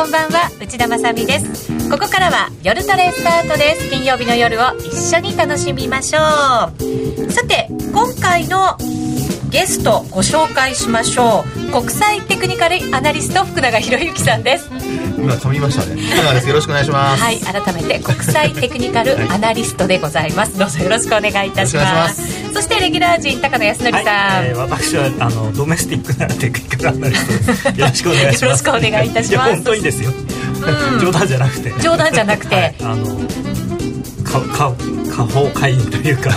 こんばんは。内田まさです。ここからは夜トレスタートです。金曜日の夜を一緒に楽しみましょう。さて今回のゲストご紹介しましょう。国際テクニカルアナリスト福永博之さんです。今噛みましたね福永ですよろしくお願いしますはい改めて国際テクニカルアナリストでございます、どうぞよろしくお願いいたしますそしてレギュラー陣高野康則さん、はいえー、私はあのドメスティックなテクニカルアナリストですよろしくお願いします。よろしくお願いいたします。本当にですよ、うん、冗談じゃなくて。冗談じゃなくて、はい、あのかか下方会員というか。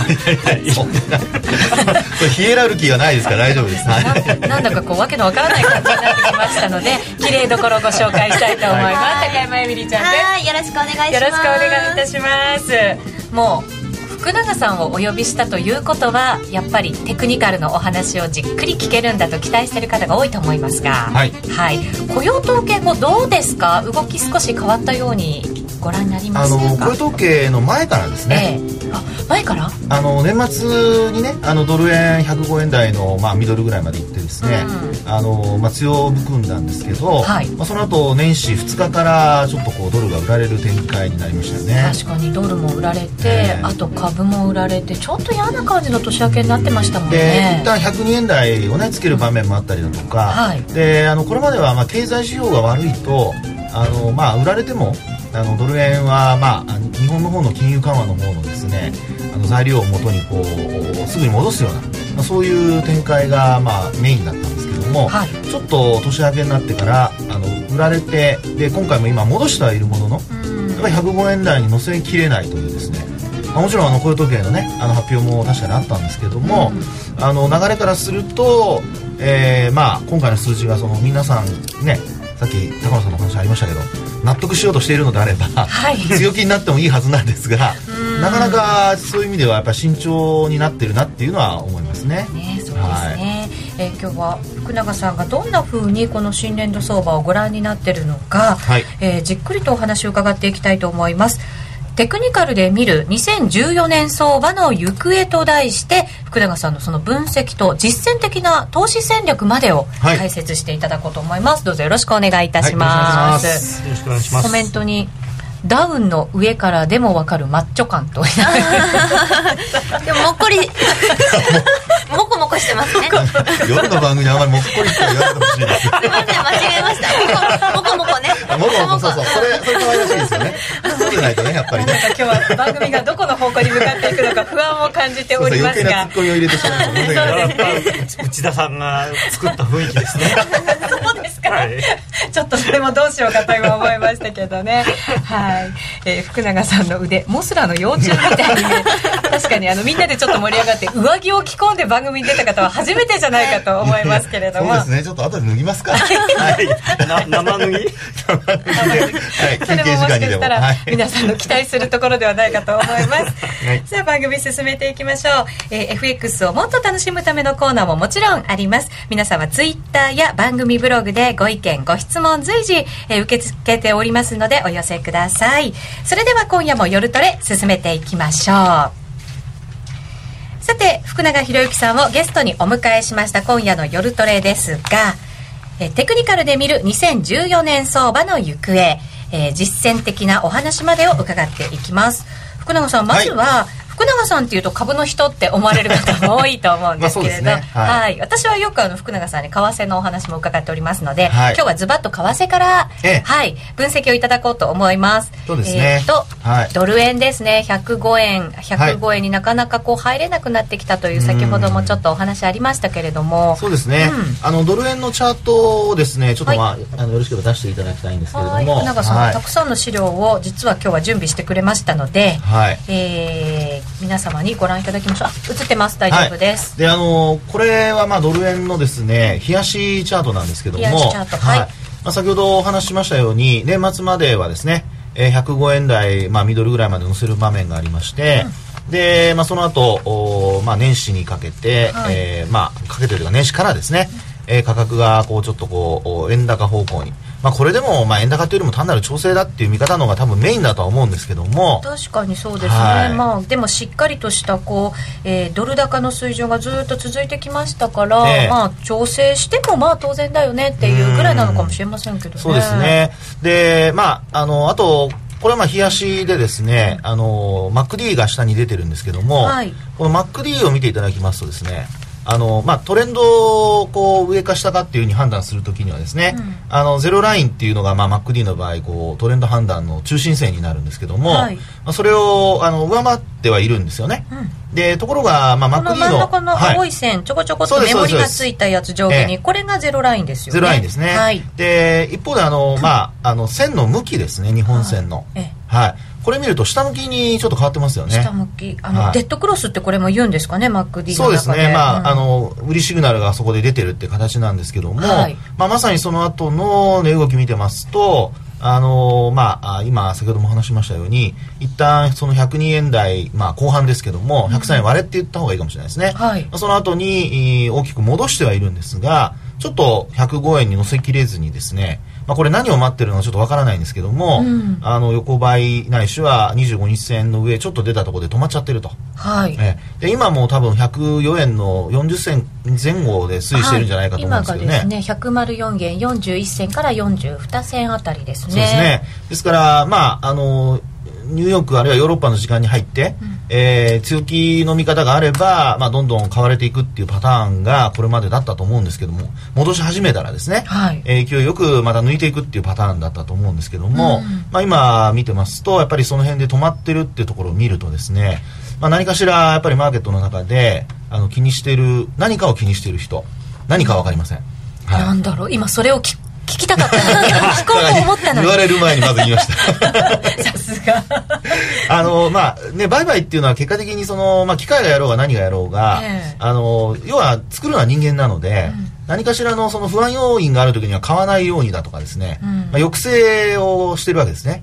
ヒエラルキーがないですから大丈夫です、はい、なんだかこうわけのわからない感じになってきましたので綺麗どころをご紹介したいと思います、はい、高山えみりちゃんですよろしくお願いしますよろしくお願いいたしますもう福永さんをお呼びしたということはやっぱりテクニカルのお話をじっくり聞けるんだと期待している方が多いと思いますが、はい、はい、雇用統計後どうですか？動き少し変わったようにご覧になりますあの雇用統計の前からですね、えあ前から？あの年末にねあのドル円105円台の、まあ、ミドルぐらいまで行ってですね、うん、あのまあ、強含んだんですけど、はい、まあ、その後年始2日からちょっとこうドルが売られる展開になりましたよね。確かにドルも売られて、えー、あと株も売られてちょっと嫌な感じの年明けになってましたもんね。で一旦102円台をねつける場面もあったりだとか、はい、であのこれまではまあ経済指標が悪いとあの、まあ、売られてもあのドル円は、まあ、日本の方の金融緩和の方のですねあの材料をもとにこうすぐに戻すような、まあ、そういう展開が、まあ、メインだったんですけども、はい、ちょっと年明けになってからあの売られてで今回も今戻してはいるものの、やっぱり105円台に乗せきれないというですねまあ、もちろんあの雇用統計のねあの発表も確かにあったんですけども、うん、あの流れからすると、えーまあ、今回の数字がその皆さんねさっき高野さんの話ありましたけど納得しようとしているのであれば、はい、強気になってもいいはずなんですがなかなかそういう意味ではやっぱ慎重になってるなっていうのは思いますね。ねそうですね、はい、えー、今日は福永さんがどんなふうにこの新年度相場をご覧になってるのか、はい、えー、じっくりとお話を伺っていきたいと思います。テクニカルで見る2014年相場の行方と題して福永さんのその分析と実践的な投資戦略までを解説していただこうと思います、はい、どうぞよろしくお願いいたします、はい、よろしくお願いします。コメントにダウンの上からでも分かるマッチョ感と でももっこり。もこもこしてますね。夜の番組あまりもっこりって言わないでほしいです。すみません間違えました。もこもこね。もこもこそうそう。それそれ可愛らしいですよね。そうじゃないとねやっぱりね。今日は番組がどこの方向に向かっていくのか不安を感じておりますが余計なツッコミを入れてしまう内田さんが作った雰囲気ですね。そうですか、はい、ちょっとそれもどうしようかと今思いましたけどね。はいはい、えー、福永さんの腕モスラの幼虫みたいにね。確かにあのみんなでちょっと盛り上がって上着を着込んで番組に出た方は初めてじゃないかと思いますけれども。そうですね。ちょっと後で脱ぎますかはい。生脱ぎ？はい。それももしかしたら皆さんの期待するところではないかと思います、はい、さあ番組進めていきましょう、えー、FX をもっと楽しむためのコーナーももちろんあります。皆様ツイッターや番組ブログでご意見ご質問随時、えー、受け付けておりますのでお寄せくださいさい。それでは今夜も夜トレ進めていきましょう。さて福永博之さんをゲストにお迎えしました今夜の夜トレですがえテクニカルで見る2014年相場の行方、えー、実践的なお話までを伺っていきます。福永さんまずは、はい福永さんっていうと株の人って思われる方も多いと思うんですけれど、ね。はい、はい、私はよくあの福永さんに為替のお話も伺っておりますので、はい、今日はズバッと為替から、はい、分析をいただこうと思います。そうですね。えー、と、はい、ドル円ですね、105円、105円になかなかこう入れなくなってきたという先ほどもちょっとお話ありましたけれども、そうですね。うん、あのドル円のチャートをですね、ちょっとまあ、あのよろしければ出していただきたいんですけれども、福永さん、たくさんの資料を実は今日は準備してくれましたので、はい、えー、皆様にごご覧いただきましょう。映ってます。大丈夫です、はい、であのこれはまあドル円のですね冷やしチャートなんですけども。冷やしチャートはい、まあ、先ほどお話ししましたように年末まではですねえ105円台、まあ、ミドルぐらいまで乗せる場面がありまして、うん、で、まあ、その後お、まあ、年始にかけて、はい、えー、まあ、かけてというか年始からですね、えー、価格がこうちょっとこう円高方向にまあ、これでもまあ円高というよりも単なる調整だっていう見方の方が多分メインだとは思うんですけども。確かにそうですね、はい、まあ、でもしっかりとしたこう、えー、ドル高の水準がずっと続いてきましたから、えー、まあ、調整してもまあ当然だよねっていうぐらいなのかもしれませんけどね。そうですね。で、まあ、あのあとこれはまあ冷やしでですね、あの MacD が下に出てるんですけども、はい、この MacD を見ていただきますとですねあのまあ、トレンドをこう上か下かっていうふうに判断するときにはですね、うん、あのゼロラインっていうのが、まあ、MacD の場合こうトレンド判断の中心線になるんですけども、はい、まあ、それをあの上回ってはいるんですよね、うん、でところが、まあ、MacD の真ん中の青い線、はい、ちょこちょこっとメモリがついたやつ上下に、これがゼロラインですよね。ゼロラインですね、はい、で一方であの、まあ、あの線の向きですね日本線の。はいこれ見ると下向きにちょっと変わってますよね。下向き。あの、はい、デッドクロスってこれも言うんですかね？MacD そうですね。まあうん、あの売りシグナルがそこで出てるって形なんですけども、はい、まあ、まさにその後の値動き見てますとあのまあ、今、先ほども話しましたように、一旦その102円台、まあ、後半ですけども、103円割れって言った方がいいかもしれないですね。はい、その後に大きく戻してはいるんですが、ちょっと105円に乗せきれずにですね、まあ、これ何を待ってるのかちょっとわからないんですけども、うん、あの横ばいないしは25日線の上ちょっと出たところで止まっちゃってると、はい。えで今も多分104円の40銭前後で推移してるんじゃないかと思うんですけどね、はい、今がですね104円41銭から42銭あたりですね。そうですね。ですからまああのニューヨークあるいはヨーロッパの時間に入って、うん、えー、強気の見方があれば、まあ、どんどん買われていくっていうパターンがこれまでだったと思うんですけども戻し始めたらですね、はい、えー、勢いよくまた抜いていくっていうパターンだったと思うんですけども、うん、まあ、今見てますとやっぱりその辺で止まってるっていうところを見るとですね、まあ、何かしらやっぱりマーケットの中であの気にしてる何かを気にしている人何か分かりません。はい、なんだろう今それを聞聞きたかった。聞こうと思ったのに。言われる前にまず言いました。さすが。あのまあね売買っていうのは結果的にその、まあ、機械がやろうが何がやろうが、えー、あの要は作るのは人間なので、うん、何かしらのその不安要因がある時には買わないようにだとかですね、うん、まあ、抑制をしてるわけですね。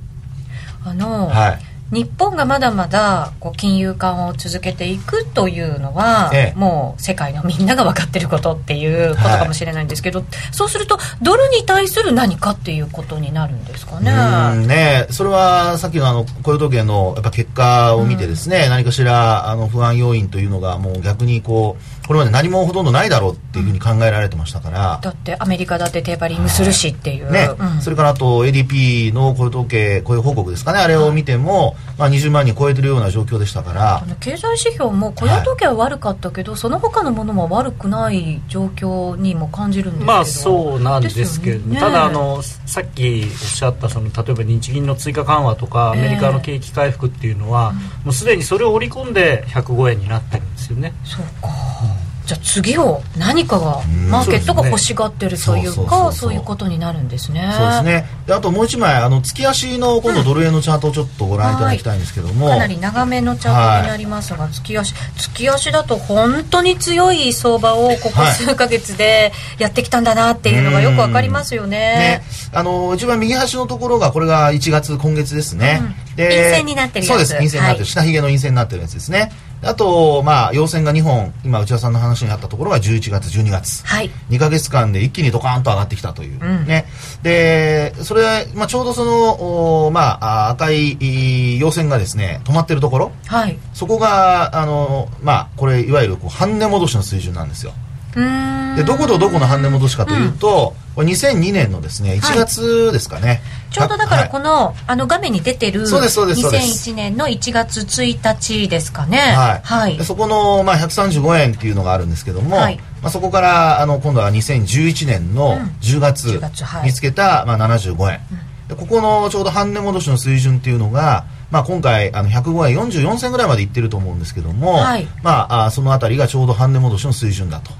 あの、はい日本がまだまだこう金融緩和を続けていくというのは、ええ、もう世界のみんなが分かってることっていうことかもしれないんですけど、はい、そうするとドルに対する何かっていうことになるんですかね？ねそれはさっきのあの雇用統計のやっぱ結果を見てですね、うん、何かしらあの不安要因というのがもう逆にこうこれまで何もほとんどないだろうっていうふうに考えられてましたから、だってアメリカだってテーパリングするしっていう、ね、うん、それからあと ADP の雇用統計雇用報告ですかね。あれを見ても、まあ、20万人超えてるような状況でしたから。経済指標も雇用統計は悪かったけど、はい、その他のものも悪くない状況にも感じるんですけど。まあそうなんですけど、ね、ただあのさっきおっしゃったその例えば日銀の追加緩和とかアメリカの景気回復っていうのは、えー、もうすでにそれを織り込んで105円になってるんですよね。そうか、うんじゃあ次を何かがマーケットが欲しがってるというかそういうことになるんですね。そうですね。であともう一枚あの月足の今度ドル円のチャートをちょっとご覧いただきたいんですけども、かなり長めのチャートになりますが、はい、月足月足だと本当に強い相場をここ数か月でやってきたんだなっていうのがよくわかりますよね。ね。あの一番右端のところがこれが1月今月ですね、うん、で陰線になってるやつ。そうです。陰線になってる、はい、下髭の陰線になってるやつですねあと、まあ、陽線が2本、今、内田さんの話にあったところが11月、12月。はい。2か月間で一気にドカーンと上がってきたという。うん、ね。で、それ、まあ、ちょうどその、おまあ、赤い陽線がですね、止まってるところ。はい。そこが、あの、まあ、これ、いわゆるこう半値戻しの水準なんですよ。でどことどこの半値戻しかというと、これ2002年のですね1月ですかね、はい、ちょうどだからこのはい、あの画面に出てるそうですそうです2001年の1月1日ですかね。はい、はい、そこの、まあ、135円っていうのがあるんですけども、はい、まあ、そこからあの今度は2011年の10月見つけた、まあ、75円、でここのちょうど半値戻しの水準っていうのがまあ、今回あの105円44銭ぐらいまでいってると思うんですけども、はい、まあ、あその辺りがちょうど半値戻しの水準だと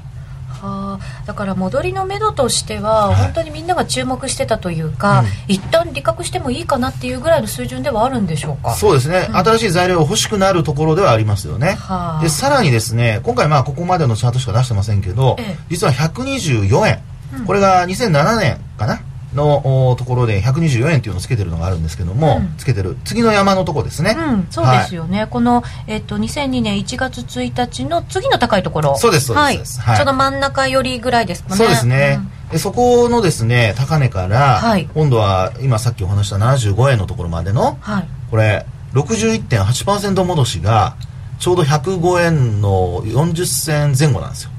はあ、だから戻りのめどとしては、本当にみんなが注目してたというか、うん、一旦利確してもいいかなっていうぐらいの水準ではあるんでしょうか。そうですね、うん、新しい材料が欲しくなるところではありますよね、はあ、でさらにですね今回まあここまでのチャートしか出してませんけど、ええ、実は124円、うん、これが2007年かな？のところで124円っていうのをつけてるのがあるんですけども、うん、つけてる。次の山のとこですね、うん、そうですよね、はい、この、えっと、2002年1月1日の次の高いところ。そうですそうです、はい、はい、ちょうど真ん中寄りぐらいですかね。そうですね、でそこのですね高値から、はい、今度は今さっきお話した75円のところまでの、はい、これ61.8%戻しがちょうど105円の40銭前後なんですよ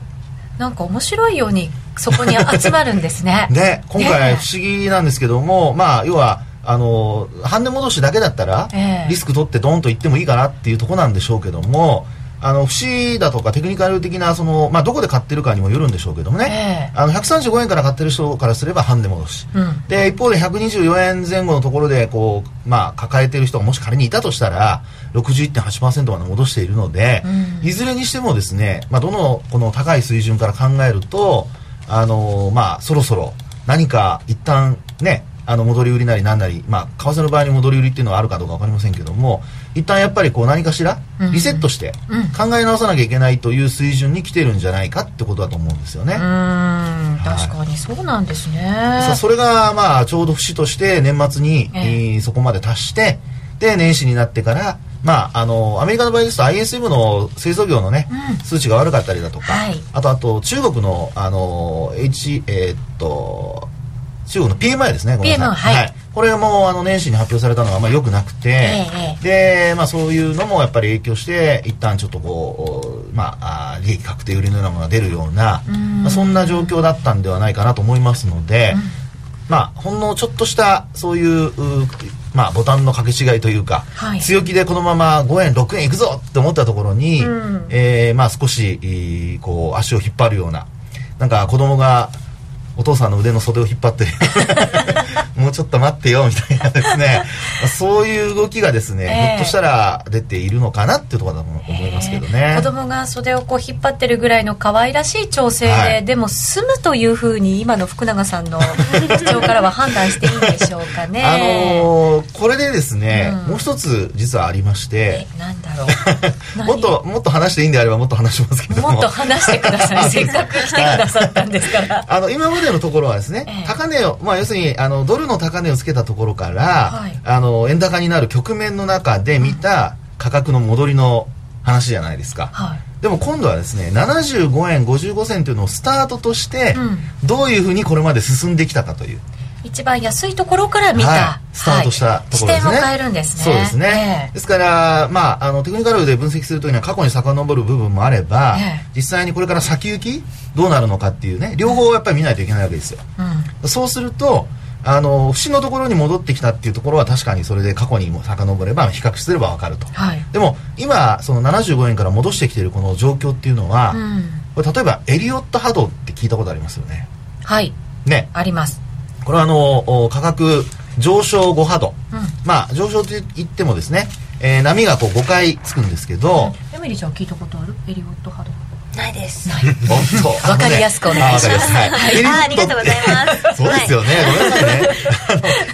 なんか面白いようにそこに 集まるんですね。で今回不思議なんですけども、まあ要はあの半値戻しだけだったら、リスク取ってドンといってもいいかなっていうところなんでしょうけどもあの節だとかテクニカル的なその、まあ、どこで買ってるかにもよるんでしょうけどもね、えー、あの135円から買ってる人からすれば半値戻し、うん、で一方で124円前後のところでこう、まあ、抱えてる人がもし仮にいたとしたら61.8%まで戻しているので、うん、いずれにしてもですね、まあ、どのこの高い水準から考えるとあのまあ、そろそろ何か一旦ねあの戻り売りなりなんなり、まあ、為替の場合に戻り売りっていうのはあるかどうか分かりませんけども一旦やっぱりこう何かしらリセットして考え直さなきゃいけないという水準に来てるんじゃないかってことだと思うんですよね。うん。確かにそうなんですね。さそれがまあちょうど節として年末に、えー、そこまで達してで年始になってからまあ、あのアメリカの場合ですと ISM の製造業のね、うん、数値が悪かったりだとか、はい、あとあと中国のあの H えー、っと中国の PMI ですねごめんなさい、はい、はい、これもあの年始に発表されたのがあまり良くなくて、えー、で、まあ、そういうのもやっぱり影響して一旦ちょっとこう、まあ、利益確定売りのようなものが出るようなまあ、そんな状況だったんではないかなと思いますので、うん、まあ、ほんのちょっとしたそういうまあ、ボタンの掛け違いというか、はい、強気でこのまま5円6円いくぞって思ったところに、うん、えー、まあ、少しこう足を引っ張るようななんか子供がお父さんの腕の袖を引っ張って もうちょっと待ってよみたいなですね。そういう動きがですね、えー、ひょっとしたら出ているのかなっていうところだと思いますけどね、えー、子供が袖をこう引っ張ってるぐらいの可愛らしい調整で、はい、でも済むというふうに今の福永さんの 口調からは判断していいんでしょうかね。あのー、これでですね、うん、もう一つ実はありまして。なんだろう。もっともっと話していいんであればもっと話しますけども。もっと話してください。せっかく来てくださったんですから。あの今までのところはですね、えー、高値をまあ要するにあのドルの高値をつけたところから、はい、あの円高になる局面の中で見た価格の戻りの話じゃないですか、はい、でも今度はですね75円55銭というのをスタートとして、うん、どういうふうにこれまで進んできたかという一番安いところから見た、はい、スタートしたところですね、視点を変えるんですね。そうですね、えー、ですからまああのテクニカルで分析するときには過去に遡る部分もあれば、えー、実際にこれから先行きどうなるのかっていうね両方やっぱり見ないといけないわけですよ、うん、そうするとあの節のところに戻ってきたっていうところは確かにそれで過去にも遡れば比較すれば分かると、はい、でも今その75円から戻してきているこの状況っていうのは、うん、これ例えばエリオット波動って聞いたことありますよね。はい。ね。ありますこれはあの価格上昇5波動、うん、まあ上昇といってもですね、えー、波がこう5回つくんですけど、うん、エミリーちゃん聞いたことある？エリオット波動ないです。本当。わかりやすくお願いします。はい。あ、ありがとうございます。そうですよね。ごめんなさいね。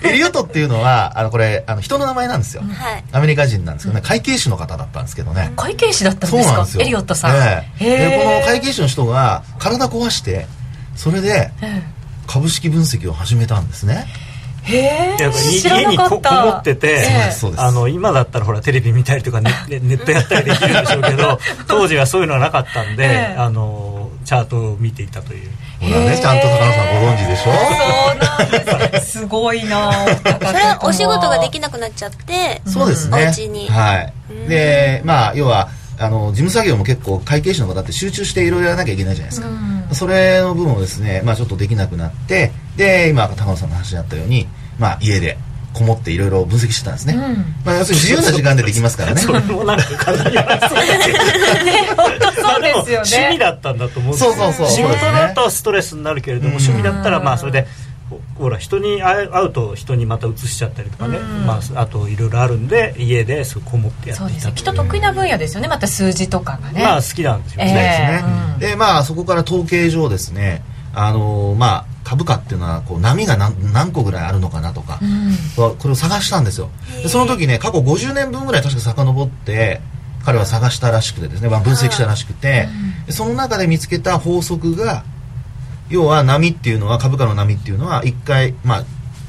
エリオットっていうのは、あの、これ、あの、人の名前なんですよ。はい。アメリカ人なんですけどね、会計士の方だったんですけどね。会計士だったんですか？そうなんですよ。エリオットさん。で、この会計士の人が体壊して、それで、株式分析を始めたんですね。へ家にここもってて、あの今だったらほらテレビ見たりとか ネネットやったりできるんでしょうけど 当時はそういうのはなかったんで、あのチャートを見ていたという。ほらね、ちゃんと高野さんご存知でしょ？そうなんです。すごいなそれはお仕事ができなくなっちゃってそうですね。お家に。はい。でまあ要はあの事務作業も結構会計士の方って集中していろいろやらなきゃいけないじゃないですか、それの部分をですね、まあ、ちょっとできなくなってで今高野さんの話にあったように、まあ、家でこもっていろいろ分析してたんですね、うん、まあ、要するに自由な時間でできますからね。それもなんかかなりそうですよね。趣味だったんだと思うんですそうそうそう。仕事だとストレスになるけれども、趣味だったらまあそれでほら人に会うと人にまた移しちゃったりとかね、まあ、あといろいろあるんで家でこもってやっていたきっと得意な分野ですよね。また数字とかがね。まあ好きなんですよ。ね、え。ー、でまあそこから統計上ですねあのー、まあ株価っていうのはこう波が何何個ぐらいあるのかなとか、うん、これを探したんですよ。でその時ね過去50年分ぐらい確か遡って彼は探したらしくてですね、まあ、分析したらしくて、うん、その中で見つけた法則が要は波っていうのは株価の波っていうのは一回まあ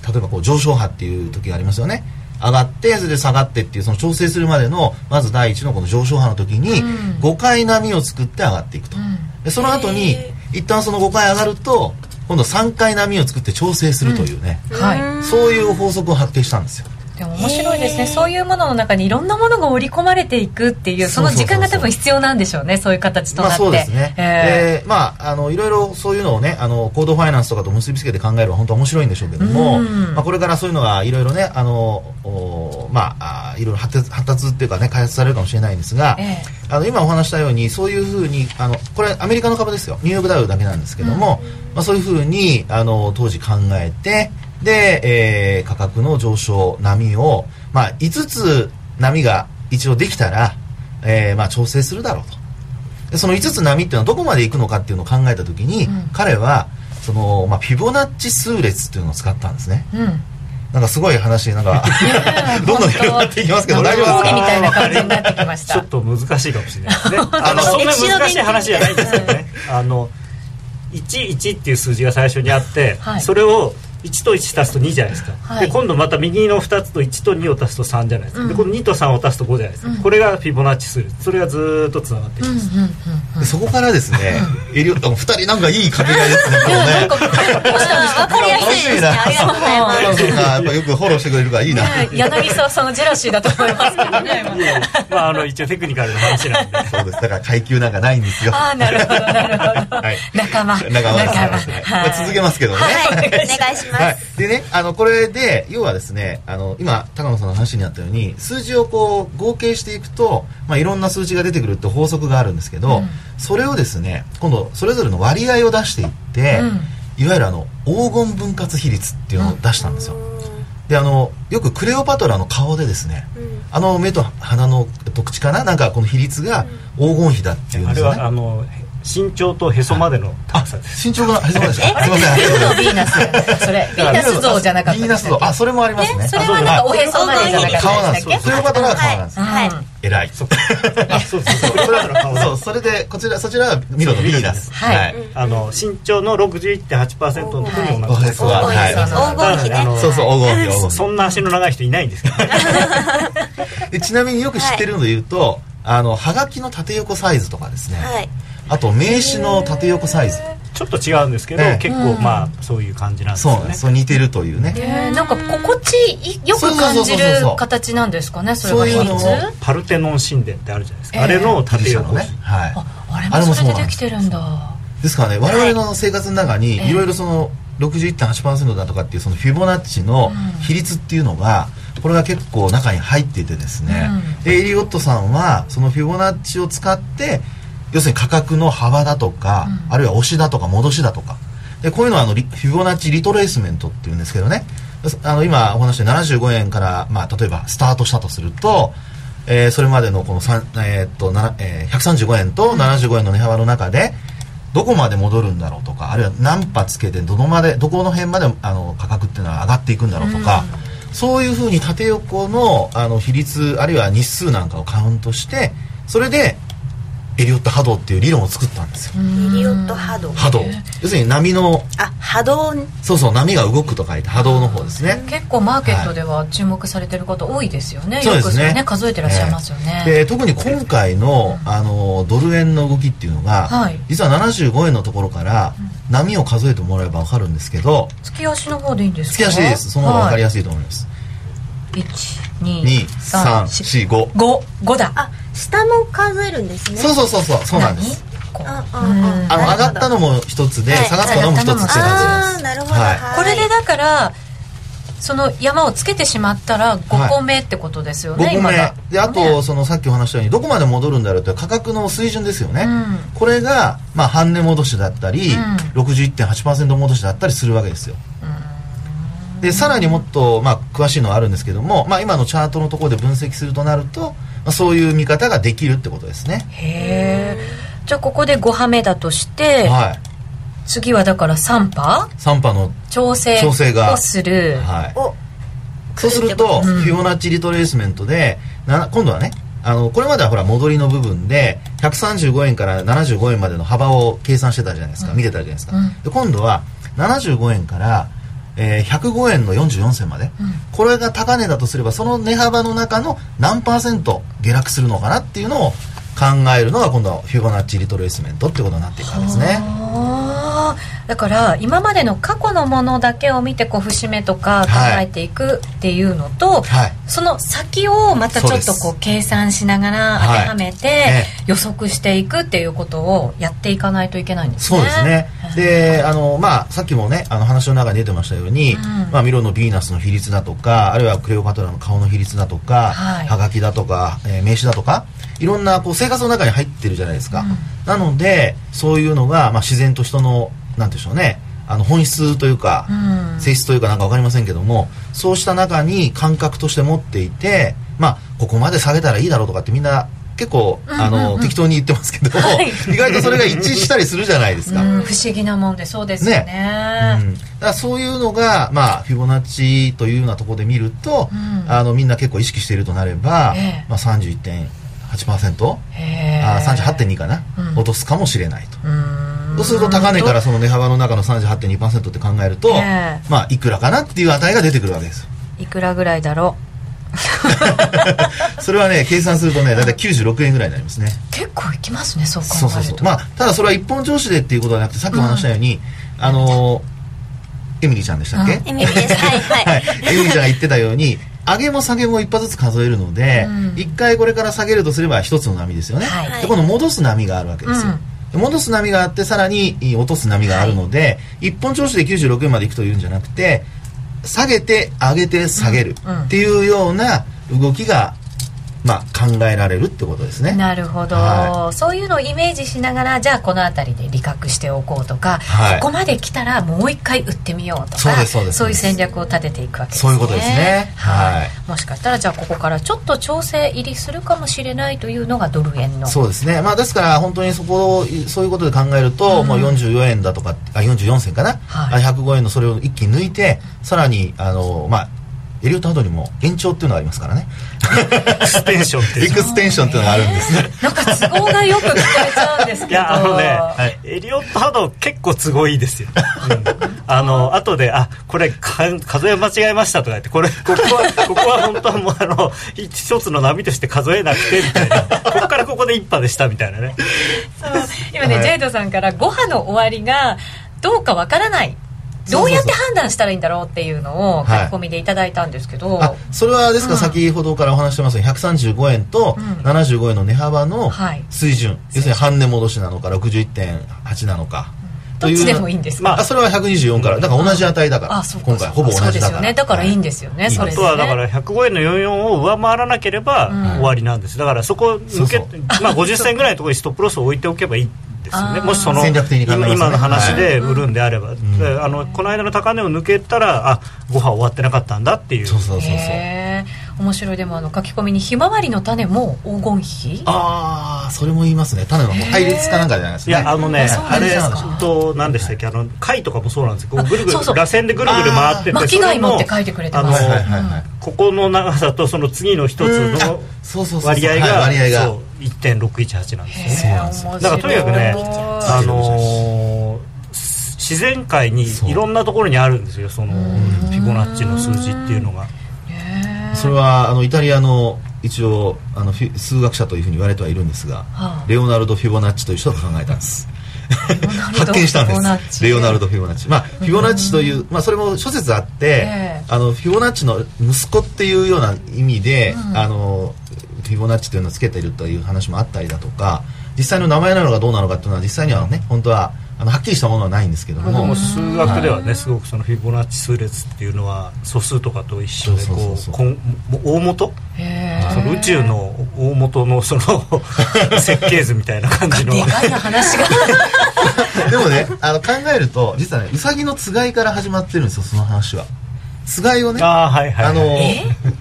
例えばこう上昇波っていう時がありますよね。上がってそれで下がってっていうその調整するまでのまず第一のこの上昇波の時に5回波を作って上がっていくと、でその後に一旦その5回上がると今度3回波を作って調整するというね、うん、はい、そういう法則を発見したんですよでも面白いですね。そういうものの中にいろんなものが織り込まれていくっていうその時間が多分必要なんでしょうねそういう形となって、まあ、そうですね、えー、まああのいろいろそういうのをねあのコードファイナンスとかと結びつけて考えるのは本当面白いんでしょうけども、まあ、これからそういうのがいろいろねあのまあいろいろ発達発達っていうかね開発されるかもしれないんですが、えー、あの今お話したようにそういうふうにあのこれアメリカの株ですよ。ニューヨークダウだけなんですけども、うん、まあ、そういうふうにあの当時考えてで、えー、価格の上昇波をまあ、5つ波が一応できたら、えー、まあ調整するだろうと。でその5つ波っていうのはどこまでいくのかっていうのを考えた時に、うん、彼はその、まあ、フィボナッチ数列っていうのを使ったんですね、うん。なんかすごい話なんか どんどん広がっていきますけど大丈夫ですか？みたいな感じになってきましたちょっと難しいかもしれないですねあのそんな難しい話じゃないんですよねあの11っていう数字が最初にあって、はい、それを1と1足すと2じゃないですか、はい、で今度また右の2つと1と2を足すと3じゃないですか、うん、でこの2と3を足すと5じゃないですか、うん、これがフィボナッチ数それがずっとつながっていきます、うん、そこからですね、エリオットも2人なんかいい掛け合いですねこれね。分かりやすいですねありがとうございますやっぱよくフォローしてくれるからいいな。柳沢さんのジェラシーだと思いますけどね。まああの一応テクニカルな話なんで。そうです。だから階級なんかないんですよ。ああなるほどなるほど、はい、仲間。仲間仲間、続けますけどね、はい、お願いします、でねあのこれで要はですねあの今高野さんの話にあったように数字をこう合計していくと、まあ、いろんな数字が出てくるって法則があるんですけど、うん、それをですね今度それぞれの割合を出していって、うん、いわゆるあの黄金分割比率っていうのを出したんですよ、であのよくクレオパトラの顔でですね、あの目と鼻の特徴かな？なんかこの比率が黄金比だっていうんですよね、あれはあの身長とへそまでの高さです。身長がへそまでですか？すみません。ヴィーナス。それヴィーナス像じゃなかった。ヴィーナス像。あ、それもありますね。それはなんかおへそまでじゃなかった顔なんですよ。それがまた顔なんです。はい。偉い。あ、そう そうそう。そう、それでこちらそちらはミロのヴィーナス。はい。あの身長の61.8%のところに。おへそははい。黄金比ね。そうそう黄金比黄金比。そんな足の長い人いないんですけど。ちなみによく知ってるので言うと、あのはがきの縦横サイズとかですね。はい。あと名刺の縦横サイズ。ちょっと違うんですけど、え結構まあそういう感じなんですよね。そう似てるというね。えなんか心地よく感じる形なんですかねそれがのパルテノン神殿ってあるじゃないですか、あれの縦横。ね、はい、あれもそれでできてるんだ。ですからね我々の生活の中にい。ろいろその61.8%だとかっていうそのフィボナッチの比率っていうのが、これが結構中に入っていてですね、でエリオットさんはそのフィボナッチを使って要するに価格の幅だとか、うん、あるいは押しだとか戻しだとか。でこういうのはあのフィボナッチリトレースメントっていうんですけどね。あの今お話した75円から、まあ、例えばスタートしたとすると、えー、それまでのこの、えー、っとえー、135円と75円の値幅の中でどこまで戻るんだろうとかあるいは何波つけてどのまでどこの辺まであの価格っていうのは上がっていくんだろうとか、うん、そういうふうに縦横のあの比率あるいは日数なんかをカウントしてそれでエリオット波動っていう理論を作ったんですよ。エリオット波動。波動。要するに波のあ波動。そうそう波が動くと書いて波動の方ですね。結構マーケットでは注目されてること多いですよね、はい、そうですね。ね数えてらっしゃいますよね、で特に今回のあのドル円の動きっていうのが、はい、実は75円のところから波を数えてもらえば分かるんですけど月足の方でいいんですか？月足です。その方が分かりやすいと思います、はい、12345 5 5だ。あ下も数えるんですね。そうそうそうそうそうなんです。あの上がったのも一つで、下がったのも一つって感じです。なるほど、これでだからその山をつけてしまったら5個目ってことですよね、はい、5個目であとそのさっきお話したようにどこまで戻るんだろうって価格の水準ですよね、うん、これが、まあ、半値戻しだったり、うん、61.8%戻しだったりするわけですよ、でさらにもっと、まあ、詳しいのはあるんですけども、まあ、今のチャートのところで分析するとなるとまあ、そういう見方ができるってことですね。へえじゃあここで5波目だとして、はい、次はだから3波3波の調整調整が。をする、はい、そうすると、フィオナッチリトレースメントでな今度はねあのこれまではほら戻りの部分で135円から75円までの幅を計算してたじゃないですか、うん、見てたじゃないですか、うん、で今度は75円からえー、105円の44銭まで、うん、これが高値だとすればその値幅の中の何パーセント下落するのかなっていうのを考えるのが今度はフィボナッチリトレースメントってことになっていくんですね。だから今までの過去のものだけを見てこう節目とか考えていくっていうのと、はい、その先をまたちょっとこう計算しながら当てはめて予測していくっていうことをやっていかないといけないんですね。そうですね。であの、まあ、さっきもねあの話の中に出てましたように、うん、まあ、ミロのヴィーナスの比率だとかあるいはクレオパトラの顔の比率だとか、はい、はがきだとか、えー、名刺だとかいろんなこう生活の中に入ってるじゃないですか、うん、なのでそういうのが、まあ、自然と人のなんでしょうね。あの本質というか、うん、性質というかなんか分かりませんけどもそうした中に感覚として持っていてまあここまで下げたらいいだろうとかってみんな結構、あの、適当に言ってますけど、はい、意外とそれが一致したりするじゃないですか、不思議なもんでそうですよね。ね、うん、だからそういうのが、まあ、フィボナッチというようなところで見ると、あのみんな結構意識しているとなれば、えー、まあ、31.8%あ38.2かな、うん、落とすかもしれないと。そうすると高値からその値幅の中の38.2%って考えると、え。ー、まあいくらかなっていう値が出てくるわけですいくらぐらいだろう？それはね計算するとね大体96円ぐらいになりますね。結構いきますねそう考そうそうそう。まあただそれは一本調子でっていうことはなくてさっきも話したように、うん、あのエミリーちゃんでしたっけ、エミリーです。はい。はい、エミリーちゃんが言ってたように上げも下げも一発ずつ数えるので、一、うん、回これから下げるとすれば一つの波ですよね、はい、でこの戻す波があるわけですよ、うん、戻す波があってさらに落とす波があるので、はい、一本調子で96円までいくというんじゃなくて下げて上げて下げるっていうような動きがまあ、考えられるってことですね。なるほど、はい、そういうのをイメージしながらじゃあこの辺りで利確しておこうとか、はい、ここまで来たらもう一回売ってみようとかそうですそうです。そういう戦略を立てていくわけですね。そういうことですね、はい、もしかしたらじゃあここからちょっと調整入りするかもしれないというのがドル円のそうですね。まあですから本当にそこをそういうことで考えると、うん、もう44円だとかあ44銭かな、はい、105円のそれを一気に抜いてさらにあのまあエリオットハードにも延長っていうのがありますからね。エクステンションってエクステンションっていうのがあるんですね。なんか都合がよく聞こえちゃうんですけど。いやあのね、はい、エリオットハード結構都合いいですよ、うん、あの後であこれか数え間違えましたとか言ってこれここはここは本当はもうあの一つの波として数えなくてみたいな。ここからここで一波でしたみたいなね。そう今ね、はい、ジェイドさんから5波の終わりがどうかわからないどうやって判断したらいいんだろうっていうのを書き込みでいただいたんですけど、はい、それはですから先ほどからお話してますよ。うに135円と75円の値幅の水準、うんはい、要するに半値戻しなのか61.8なのか、どっちでもいいんですか、まあ、それは124から。だから同じ値だから、あ今回ほぼ同じだから。そうですよね。だからいいんですよね、はい、それあとはだから105円の44を上回らなければ終わりなんです、だからそこ抜けまあ50銭ぐらいのところにストップロスを置いておけばいいですよね。もしその、今今の話で売るんであれば、あのこの間の高値を抜けたらあ5波終わってなかったんだっていう。そうそうそうそう。面白い。でもあの書き込みにひまわりの種も黄金比？ああそれも言いますね。種の配列かなんかじゃないですか、ね、いやあのねあれと何でしたっけ？あの貝とかもそうなんですよ。ぐるぐる螺旋でぐるぐる回ってて巻貝もって書いてくれてます。ここの長さとその次の一つの割合が割合が1.618なんですね。だからとにかくねあのー自然界にいろんなところにあるんですよそのフィボナッチの数字っていうのが。それはあのイタリアの一応あの数学者というふうに言われてはいるんですが、はあ、レオナルド・フィボナッチという人が考えたんです。発見したんです。レオナルド・フィボナッチ。まあフィボナッチという、まあ、それも諸説あって、えー、あのフィボナッチの息子っていうような意味で、うん、あのフィボナッチというのをつけているという話もあったりだとか実際の名前なのかどうなのかっていうのは実際にはね本当はあのはっきりしたものはないんですけども。も数学ではね、はい、すごくそのフィボナッチ数列っていうのは素数とかと一緒でこう大元？その宇宙の大元のその 設計図みたいな感じの。話が。でもねあの考えると実はねうさぎのつがいから始まってるんですよその話は。つがいをねあ,、はいはい、あの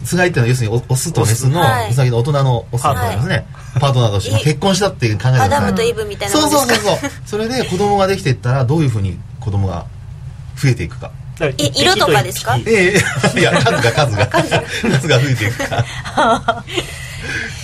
つがいっていうのは要するにオスとメスのうさぎの大人のオスとですね、パートナーとして結婚したっていう考えアダムとイブみたいなそうそうそうそう。それで子供ができていったらどういうふうに子供が増えていくか。色とかですか？ええいや数が。数が。数が増えていくか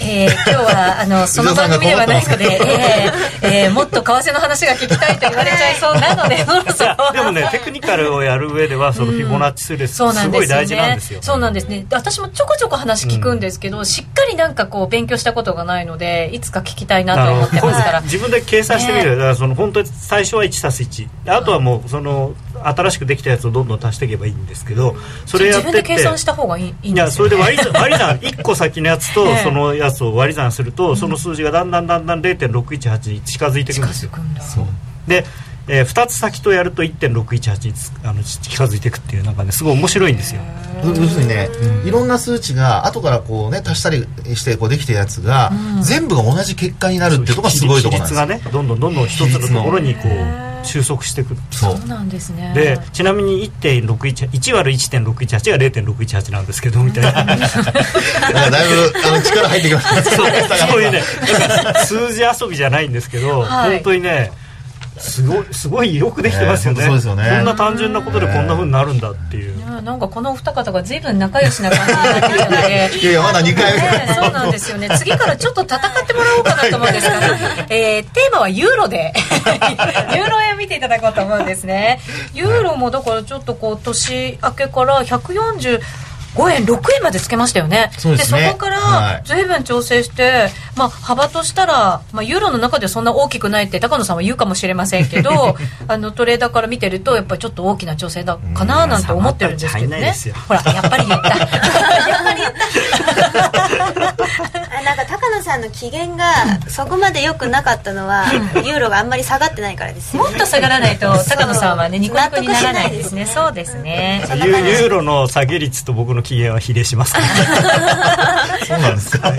えー、今日はあのその番組ではないので、えーえー、もっと為替の話が聞きたいと言われちゃいそうなので でもねテクニカルをやる上ではそのフィボナッチ数列、うん、すごい大事なんですよ。そうなんですね。私もちょこちょこ話聞くんですけど、うん、しっかりなんかこう勉強したことがないのでいつか聞きたいなと思ってますから。自分で計算してみる、ね、だからその本当に最初は1たす1あとはもうその新しくできたやつをどんどん足していけばいいんですけどそれやって自分で計算した方がいいいいんですよ、ね、いやそれで割り算 割り算1個先のやつとそのやつを割り算すると、その数字がだんだんだんだん0.618に近づいていくんですよ。で、えー、2つ先とやると1.618にあの近づいていくっていうなんかねすごい面白いんですよ。要するにね、いろんな数値が後からこうね足したりしてこうできたやつが、全部が同じ結果になるっていうところがすごいところなんですがねどんどんどんどん一つのところにこう収束していくそう。なんですね。でちなみに1.618 1割る1.618が0.618なんですけどみたいな。だいぶあの力入ってきましたそうそういうね 数字遊びじゃないんですけど、はい、本当にねすごいすごいよくできてますよね,、そうですよね。こんな単純なことでこんなふうになるんだっていう、いやなんかこのお二方が随分仲良しな感じになってるのでいやいやまだ2回目、ね、そうなんですよね。次からちょっと戦ってもらおうかなと思うんですが、えー、テーマはユーロで。ユーロ円見ていただこうと思うんですね。ユーロもだからちょっとこう年明けから140 5円6円までつけましたよね。そで、ね、そこから随分調整して、はい、まあ、幅としたら、まあ、ユーロの中ではそんな大きくないって高野さんは言うかもしれませんけど あのトレーダーから見てるとやっぱりちょっと大きな調整だかななんて思ってるんですけどね。ほらやっぱり言った。やっぱり言った。なんか高野さんの機嫌がそこまで良くなかったのは、ユーロがあんまり下がってないからですもっと下がらないと高野さんはねニコニコにならないですね。そうですね。ユーロの下げ率と僕の機嫌は比例します そうなんですか、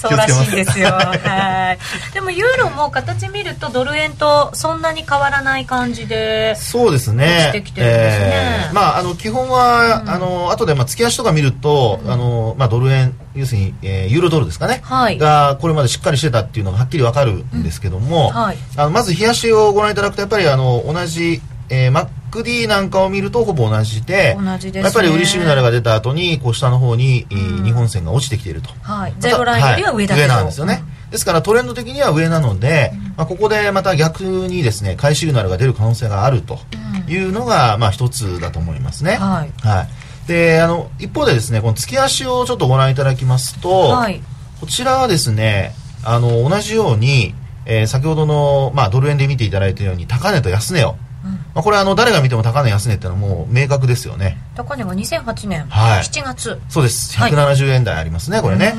そうらしいんですよ。はい。でもユーロも形見るとドル円とそんなに変わらない感じでそうですね。落ちてきてるんですね、えー、まああの基本は、うん、あの後でまあ月足とか見ると、うん、あのまあドル円要するに、えー、ユーロドルですかね、はい、がこれまでしっかりしてたっていうのがはっきりわかるんですけども、うん。はい、あのまず冷やしをご覧いただくとやっぱりあの同じ、えー、MacD なんかを見るとほぼ同じで同じで、ね、やっぱり売りシグナルが出た後にこう下の方に、うん、日本線が落ちてきていると、はい、ゼロラインよりは上だ、はい、上なんですよね、うん、ですからトレンド的には上なので、うん、まあ、ここでまた逆にですね買いシグナルが出る可能性があるというのが、まあ一つだと思いますね。はい、はいであの一方でですねこの月足をちょっとご覧いただきますと、はい、こちらはですねあの同じように、えー、先ほどの、まあ、ドル円で見ていただいたように高値と安値を、うん、まあ、これあの誰が見ても高値安値っていうのはもう明確ですよね。高値が2008年、はい、7月。そうです。170円台ありますね、はい、これね、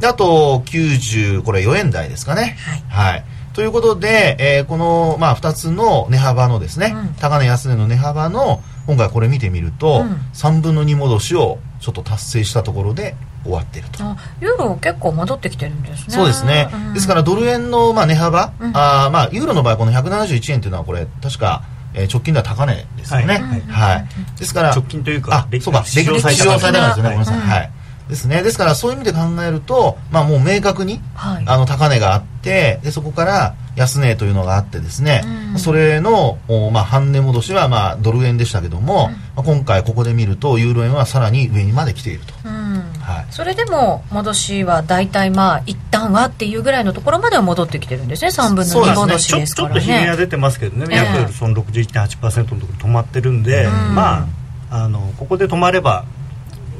であと90これ4円台ですかね。はい、はい。ということで、えー、この、まあ、2つの値幅のですね、うん、高値安値の値幅の今回これ見てみると、うん、3分の2戻しをちょっと達成したところで終わってると。ユーロ結構戻ってきてるんですね。そうですね、うん、ですからドル円のまあ値幅、うん、あまあユーロの場合この171円というのはこれ確かえー、直近では高値ですよね、はい、はい。はい、ですから直近というかあそうか歴史上最高。値ですよね、ごめんなさい、はい。ですね。ですからそういう意味で考えると、まあ、もう明確に、はい、あの高値があってでそこから安値というのがあってですね、うん、それの、まあ、半値戻しは、まあ、ドル円でしたけども、うん、まあ、今回ここで見るとユーロ円はさらに上にまで来ていると、うん、はい、それでも戻しは大体まあ一旦はっていうぐらいのところまでは戻ってきてるんですね3分の2戻しですからね、ね、ちょっとひげが出てますけどね、えー、約その61.8%のところ止まってるんで、まああのここで止まれば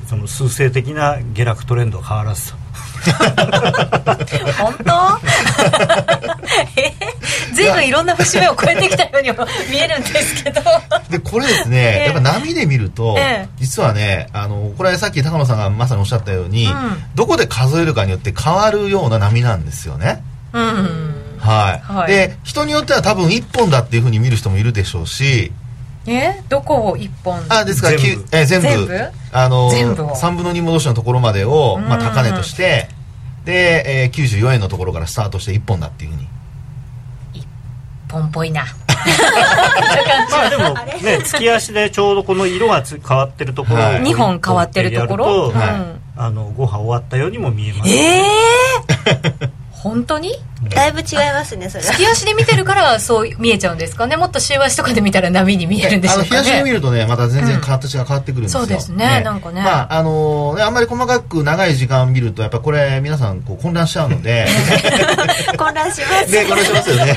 その数勢的な下落トレンドは変わらずと。本当？えずいぶんいろんな節目を超えてきたようにも見えるんですけど。でこれですね、やっぱ波で見ると、えー、実はねあのこれさっき高野さんがまさにおっしゃったように、うん、どこで数えるかによって変わるような波なんですよね。うん。はい、はい、で人によっては多分1本だっていうふうに見る人もいるでしょうし。え？どこを1本？あですから全部。え全部。全部？あの全部3分の2戻しのところまでを、まあ、高値としてで、えー、94円のところからスタートして1本だっていうふうに1本っぽいな。まあでもね 月足でちょうどこの色が変わってるところ、はい、2本変わってるところ、はい、あのご飯終わったようにも見えます、ええー？本当に？だいぶ違いますねそれ。月足で見てるからそう見えちゃうんですかね？もっと週足とかで見たら波に見えるんでしょうかね？あの日足で見るとねまた全然形が変わってくるんですよ、そうですねなんかね。まああのねあんまり細かく長い時間見るとやっぱこれ皆さんこう混乱しちゃうので。混乱しますね混乱しますよね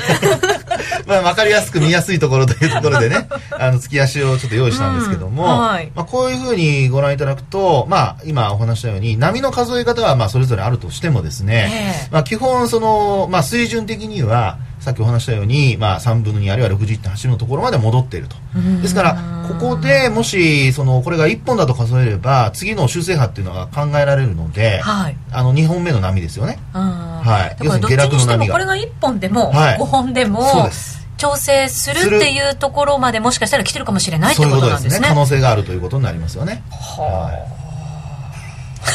まあ分かりやすく見やすいところというところでね あの月足をちょっと用意したんですけども、うんはい、まあ、こういうふうにご覧いただくとまあ今お話したように波の数え方はまあそれぞれあるとしてもですね、まあ、基本その、まあ、水準的にはさっきお話したように、まあ、3分の2あるいは61.8のところまで戻っていると。ですからここでもしそのこれが1本だと数えれば次の修正波っていうのが考えられるので、はい、あの2本目の波ですよね、はい、要するに下落の波が。これが1本でも5本でも、そうです。調整するっていうところまでもしかしたら来てるかもしれないってことなんですね。すね。可能性があるということになりますよね。は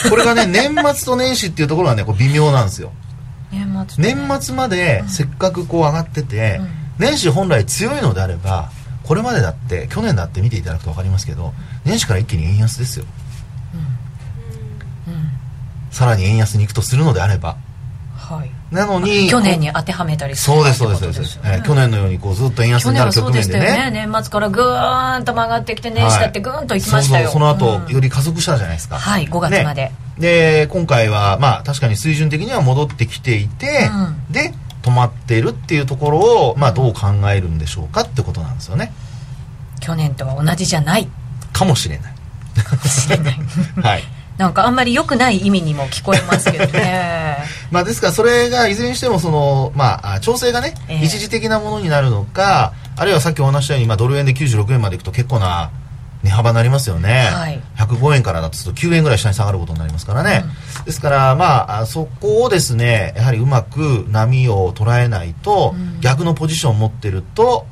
い、これがね年末と年始っていうところはねこう微妙なんですよ。年末までせっかくこう上がってて、うん、年始本来強いのであればこれまでだって去年だって見ていただくと分かりますけど年始から一気に円安ですよ、うん。うん、さらに円安に行くとするのであれば、はい、なのに去年に当てはめたりするそうですそうですそうです、えー、去年のようにこうずっと円安になる局面でね。ね。年末からぐーんと曲がってきて年始だってぐーんといきましたよ、はい、その後、より加速したじゃないですか。はい5月まで、ね、で今回はまあ確かに水準的には戻ってきていて、うん、で止まっているっていうところを、まあ、どう考えるんでしょうかってことなんですよね。去年とは同じじゃない。かもしれない。かもしれない。はい。なんかあんまり良くない意味にも聞こえますけどね。まあですからそれがいずれにしてもその、まあ、調整がね、えー、一時的なものになるのかあるいはさっきお話したように、まあ、ドル円で96円までいくと結構な値幅になりますよね、はい、105円からだとすると9円ぐらい下に下がることになりますからね、うん、ですからまあそこをですねやはりうまく波を捉えないと、うん、逆のポジションを持ってると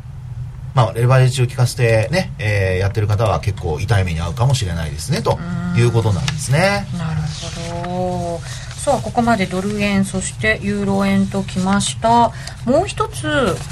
まあ、レバレッジを効かせてね、えー、やってる方は結構痛い目に遭うかもしれないですねということなんですね。なるほどさあここまでドル円そしてユーロ円ときました。もう一つ、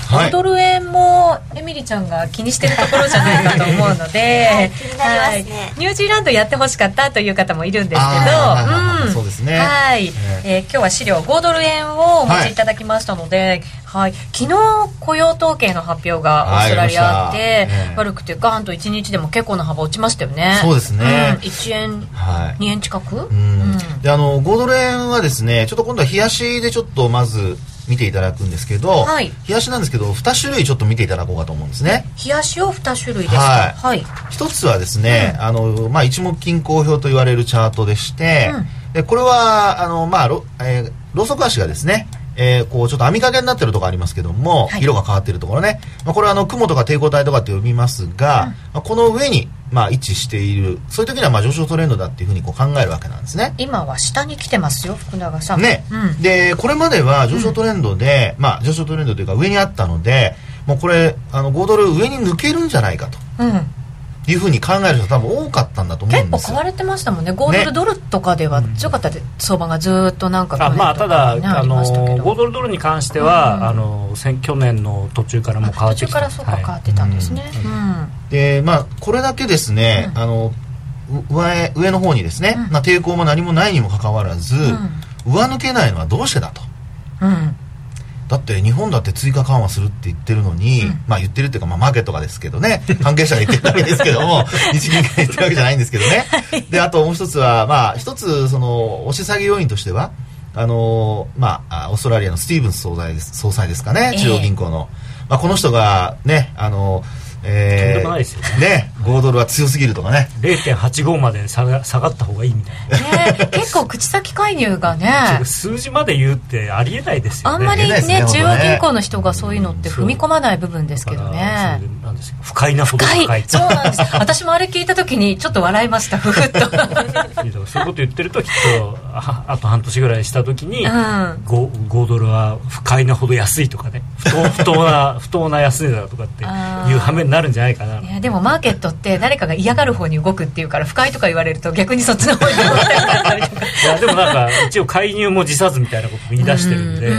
はい、ドル円もエミリちゃんが気にしてるところじゃないかと思うので、はい、はい、ニュージーランドやってほしかったという方もいるんですけど、うん、そうですね。はい、えー、今日は資料5ドル円をお持ちいただきましたので、はい、昨日雇用統計の発表がオーストラリアで、悪くてガーンと1日でも結構な幅落ちましたよね。そうですね、うん、1円、はい、2円近く、うん、であの5ドル円はですねちょっと今度は冷やしでちょっとまず見ていただくんですけど、はい、冷やしなんですけど2種類ちょっと見ていただこうかと思うんですね。冷やしを2種類ですか？はい、はい、一つはですね、うん、あのまあ、一目均衡表と言われるチャートでして、うん、でこれはあの、まあロえー、ローソク足がですねえー、こうちょっと網掛けになってるところありますけども、はい、色が変わってるところね、まあ、これはあの雲とか抵抗体とかって呼びますが、うん、まあ、この上にまあ位置しているそういう時にはまあ上昇トレンドだっていうふうにこう考えるわけなんですね。今は下に来てますよ福永さん。ね、うん、でこれまでは上昇トレンドで、うん、まあ上昇トレンドというか上にあったのでもうこれあの5ドル上に抜けるんじゃないかと、うんいうふうに考える人多分多かったんだと思うんです結構買われてましたもんね。5ドルドルとかでは強かったで、相場がずっとなんか、ね、まあただ、ね、あの5ドルドルに関しては、うん、あの去年の途中からも変わって途中からそうか変わってたんですね、でまあこれだけですね、あの上上の方にですね、まあ、抵抗も何もないにもかかわらず、上抜けないのはどうしてだと、うんだって日本だって追加緩和するって言ってるのに、うん、まあ言ってるっていうか、まあマーケットがですけどね、関係者が言ってるだけですけども、日銀が言ってるわけじゃないんですけどね。で、あともう一つは、まあ一つ、その、押し下げ要因としては、あのー、まあ、オーストラリアのスティーブンス総裁です、総裁ですかね、中央銀行の。えー、まあこの人がね、あのーえね。ね5ドルは強すぎるとかね。0.85まで下が下がった方がいいみたいな、ね、結構口先介入がね。数字まで言うってありえないですよね。あんまりね、ね、中央銀行の人がそういうのって踏み込まない部分ですけどね、なんです不快なほど深いそうなんです。私もあれ聞いた時にちょっと笑いました。ふふっと。そういうこと言ってるときっとああと半年ぐらいした時に、うん、5, 5ドルは不快なほど安いとかね。不当 不当な不当な安値だとかっていうはめになるんじゃないかな。いやでもマーケットって誰かが嫌がる方に動くっていうから不快とか言われると逆にそっちの方に動いたりとか。いやでもなんか一応介入も辞さずみたいなことを言い出してるんで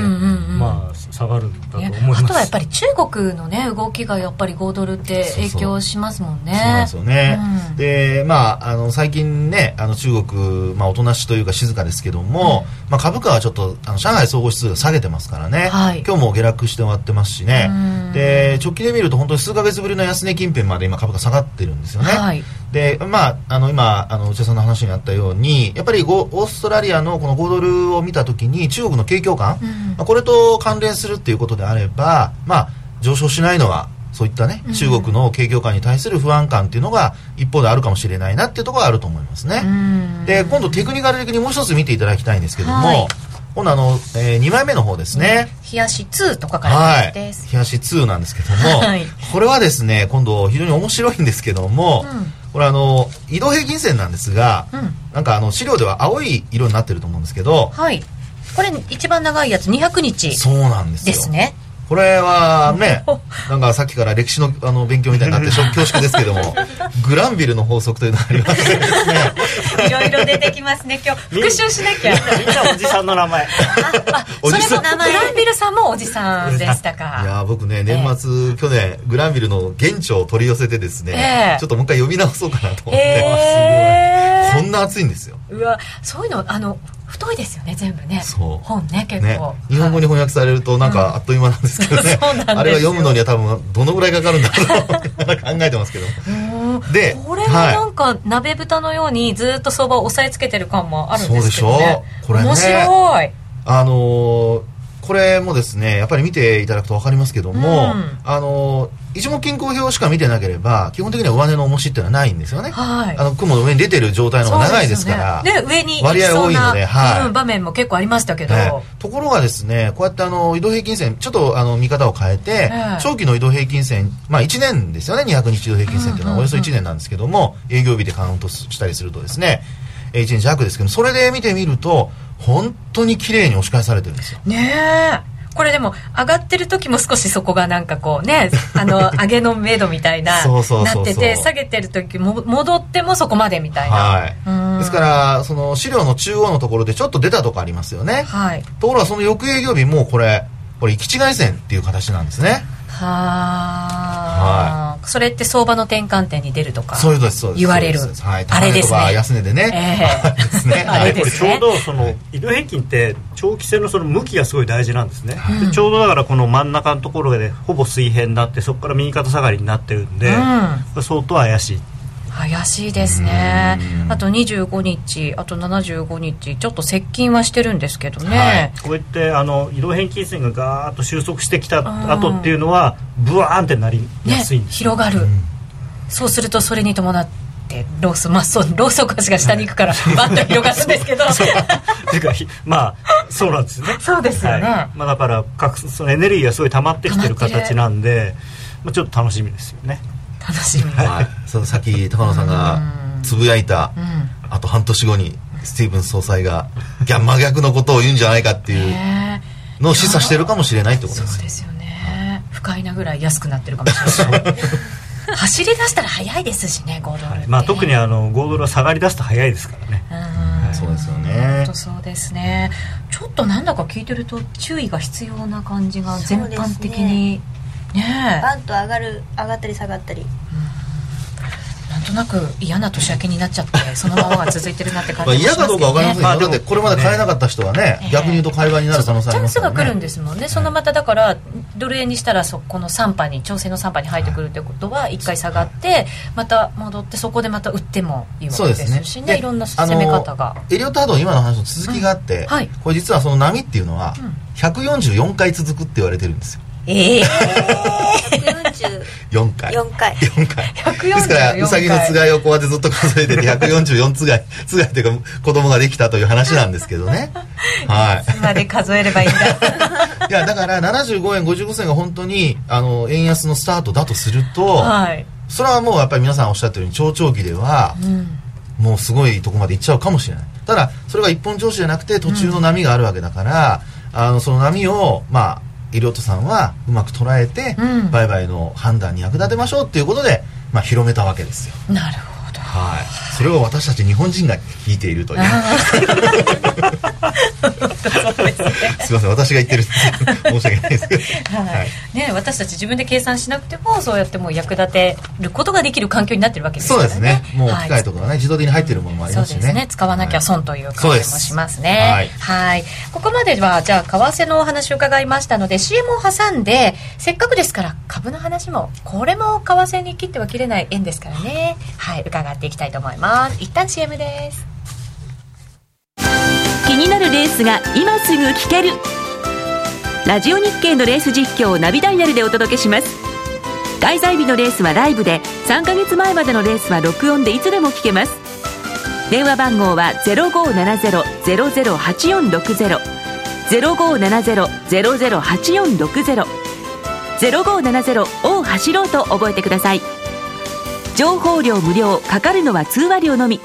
まあさ下がるんだと思います、あとはやっぱり中国のね動きがやっぱり5ドルって影響しますもんね。そうですよね、うん、でまああの最近ねあの中国、まあ、おとなしというか静かですけども、うん、まあ、株価はちょっとあの上海総合指数が下げてますからね、はい、今日も下落して終わってますしね、で直近で見ると本当に数か月ぶりの安値近辺まで今株価下がってるんですよね、はい、でまああの今あの内田さんの話にあったようにやっぱりオーストラリアのこの5ドルを見た時に中国の景況感、うん、まあ、これと関連するっていうことであればまあ上昇しないのはそういったね、中国の景況感に対する不安感っていうのが一方であるかもしれないなっていうところがあると思いますね。で、今度テクニカル的にもう一つ見ていただきたいんですけども、はい、今度あの、えー、2枚目の方ですね。冷やし2とかからです。はい。冷やし2なんですけども、はい、これはですね、今度非常に面白いんですけども、うん、これあの、移動平均線なんですが、うん、なんかあの、資料では青い色になってると思うんですけど、はい。これ一番長いやつ200日。そうなんですですねこれはね、なんかさっきから歴史のあの勉強みたいになって 恐縮ですけども、グランビルの法則というのがありましてですね。いろいろ出てきますね、今日。復習しなきゃ。みんなおじさんの名前。あ、おじさん。グランビルさんもおじさんでしたか。いや、僕ね、年末、えー、去年、グランビルの現地を取り寄せてですね、えー、ちょっともう一回読み直そうかなと思って、えー、こんな暑いんですよ。うわ、そういうの、あの、太いですよね全部ね。そう。本ね結構、ね、日本語に翻訳されるとなんかあっという間なんですけどね、うん、あれは読むのには多分どのぐらいかかるんだろう考えてますけど。でこれはなんか鍋豚のようにずっと相場を押さえつけてる感もあるんですけど、ね、そうでしょこれね。面白い。あのーこれもですねやっぱり見ていただくと分かりますけども、うん、あの一目均衡表しか見てなければ基本的には上値の重しっていうのはないんですよね、はい、あの雲の上に出てる状態の方が長いですからで、ね、上に割合多いので、はい、場面も結構ありましたけど、ところがですねこうやってあの移動平均線ちょっとあの見方を変えて、長期の移動平均線まあ1年ですよね200日移動平均線っていうのは。およそ1年なんですけども、営業日でカウントしたりするとですね1日弱ですけどそれで見てみると本当に綺麗に押し返されてるんですよ。ねえこれでも上がってる時も少しそこがなんかこうね あの上げの目処みたいななってて下げてる時も戻ってもそこまでみたいな、はい、ですからその資料の中央のところでちょっと出たとこありますよね、はい、ところがその翌営業日もこれこれ行き違い線っていう形なんですねはあ、はい、それって相場の転換点に出るとかそういうことです言われる、はい、あれですね。安値でね、えー、ですね。あれこれちょうどその移動平均って長期戦のその向きがすごい大事なんですね、はい、ちょうどだからこの真ん中のところでほぼ水平になってそこから右肩下がりになってるんで、うん、相当怪しい怪しいですね。あと25日あと75日ちょっと接近はしてるんですけどね、はい、こうやってあの移動平均線がガーッと収束してきた後っていうのはブワーンってなりやすいんです、ね、広がる、そうするとそれに伴ってロースまあそうローソク足が下に行くからバッと広がるんですけど。ていうかまあそうなんですね。そうですよね、はい、まあ、だからそのエネルギーがすごい溜まってきてる形なんで、まあ、ちょっと楽しみですよね楽しみ、はい、そのさっき高野さんがつぶやいた、あと半年後にスティーブン総裁が真逆のことを言うんじゃないかっていうのを示唆してるかもしれないってことですそうですよね。不快なぐらい安くなってるかもしれない。走り出したら早いですしね5ドル、はい、まあ、特にあの5ドルは下がり出すと早いですからね。そうですよね。そうですね。ちょっとなんだか聞いてると注意が必要な感じが全般的にねバンと上がる上がったり下がったり、なんとなく嫌な年明けになっちゃってそのままが続いてるなって感じがしますけど、ね、嫌かどうか分かりませんけど、まあ、だってこれまで買えなかった人はね、えー、逆に言うと会話になる可能性ありますからねチャンスが来るんです。もんね、そのまただからドル円にしたらそこの3波に調整の3波に入ってくるということは1回下がってまた戻ってそこでまた売ってもいいわけですしね。ね。いろんな攻め方が。エリオットハード今の話の続きがあって、うん。はい、これ実はその波っていうのは144回続くって言われてるんですよええー、4回。4回。4回。ですからうさぎのつがいをこうやってずっと数えてて144つがい つがいというか子供ができたという話なんですけどね。は いいつまで数えればいいんだ。い。やだから75円55銭が本当にあの円安のスタートだとすると、はい、それはもうやっぱり皆さんおっしゃったように長長期では、うん、もうすごいとこまで行っちゃうかもしれない。ただそれが一本調子じゃなくて途中の波があるわけだから、うん、あのその波をまあイリオットさんはうまく捉えて、うん、売買の判断に役立てましょうっていうことで、まあ、広めたわけですよ。なるほど。はいそれを私たち日本人が聞いているという。すみません私が言ってる。申し訳ないです。けど、はい。ね、私たち自分で計算しなくてもそうやってもう役立てることができる環境になってるわけですからね。そうですね。もう機械とかがね、はい、自動的に入ってるものもありますしね。そうですね。使わなきゃ損という感じもしますね。はい。ここまではじゃあ為替のお話を伺いましたので CM を挟んでせっかくですから株の話もこれも為替に切っては切れない円ですからね。はい。伺っていきたいと思います一旦 CM です気になるレースが今すぐ聞ける。ラジオ日経のレース実況をナビダイヤルでお届けします。開催日のレースはライブで3ヶ月前までのレースは録音でいつでも聞けます。電話番号は0570-008460 0570-008460 0570を走ろうと覚えてください。情報料無料かかるのは通話料のみ。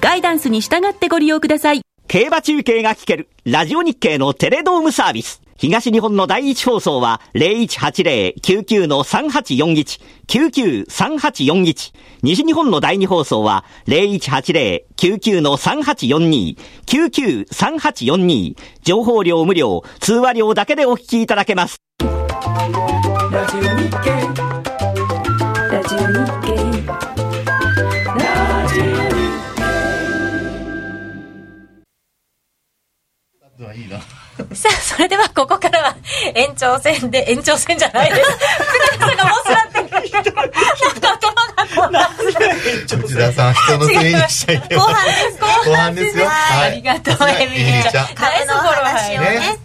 ガイダンスに従ってご利用ください。競馬中継が聞けるラジオ日経のテレドームサービス。東日本の第一放送は0180-99-3841、99-3841。西日本の第二放送は0180-99-3842、99-3842。情報量無料、通話料だけでお聞きいただけます。ラジオ日経。ラジオ日経いいな。さあ、それではここからは延長戦で、延長戦じゃないです。福永さんがもうすらってなんか頭が内田さん、人のせいにしちゃいけない。後半です。後半ですよ。はい。ありがとう、エミリーちゃん。返す頃話をね。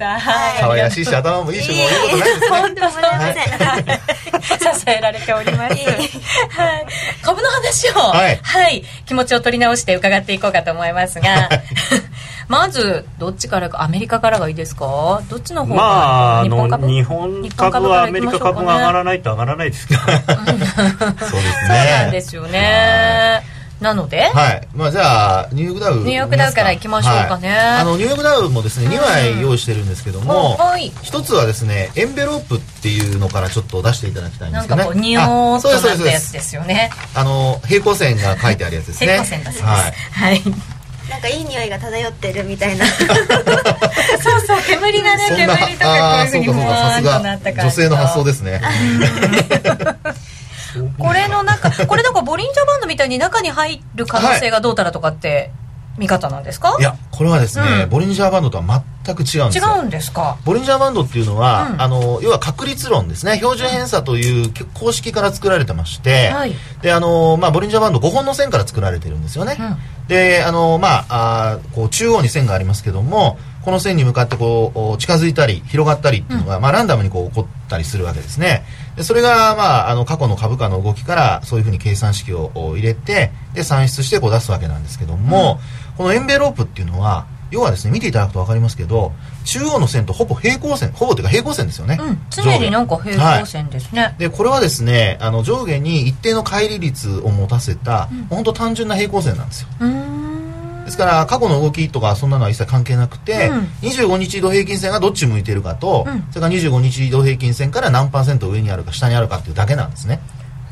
可愛らしいし、頭もいいし、もういいことないですね。本当すみません。支えられております。はい。株の話を、はい。気持ちを取り直して伺っていこうかと思いますが、まずどっちからかアメリカからがいいですか？どっちの方が、まあ、日本株？日本株はアメリカ株が上がらないと上がらないですけど そうですね。そうなんですよね、なので、はい。まあ、じゃあニューヨークダウニューヨークダウからいきましょうかね、はい、あのニューヨークダウもですね2枚用意してるんですけども、はい、1つはですねエンベロープっていうのからちょっと出していただきたいんですけどね。なんかこうニオーっとなったやつですよね。あの平行線が書いてあるやつですね。平行線だそうです。はい、はいなんかいい匂いが漂ってるみたいな。そうそう煙がね煙とかこういうふうにふわーんとなった感じ女性の発想ですね。これの中これなんかボリンジャーバンドみたいに中に入る可能性がどうたらとかって見方なんですか？いやこれはですね、うん、ボリンジャーバンドとは全く違うんですよ。違うんですか？ボリンジャーバンドっていうのは、うん、あの要は確率論ですね。標準偏差という公式から作られてまして、はい、であの、まあ、ボリンジャーバンド5本の線から作られてるんですよね、うん、であのまああこう中央に線がありますけどもこの線に向かってこう近づいたり広がったりっていうのが、まあ、ランダムにこう起こったりするわけですね。でそれが、まあ、あの過去の株価の動きからそういうふうに計算式を入れてで算出してこう出すわけなんですけども、このエンベロープっていうのは要はですね見ていただくと分かりますけど中央の線とほぼ平行線ほぼというか平行線ですよね、うん、常になんか平行線ですね、はい、でこれはですねあの上下に一定の乖離率を持たせた、うん、本当単純な平行線なんですよ。ですから過去の動きとかそんなのは一切関係なくて、うん、25日移動平均線がどっち向いてるかと、うん、それから25日移動平均線から何パーセント上にあるか下にあるかっていうだけなんですね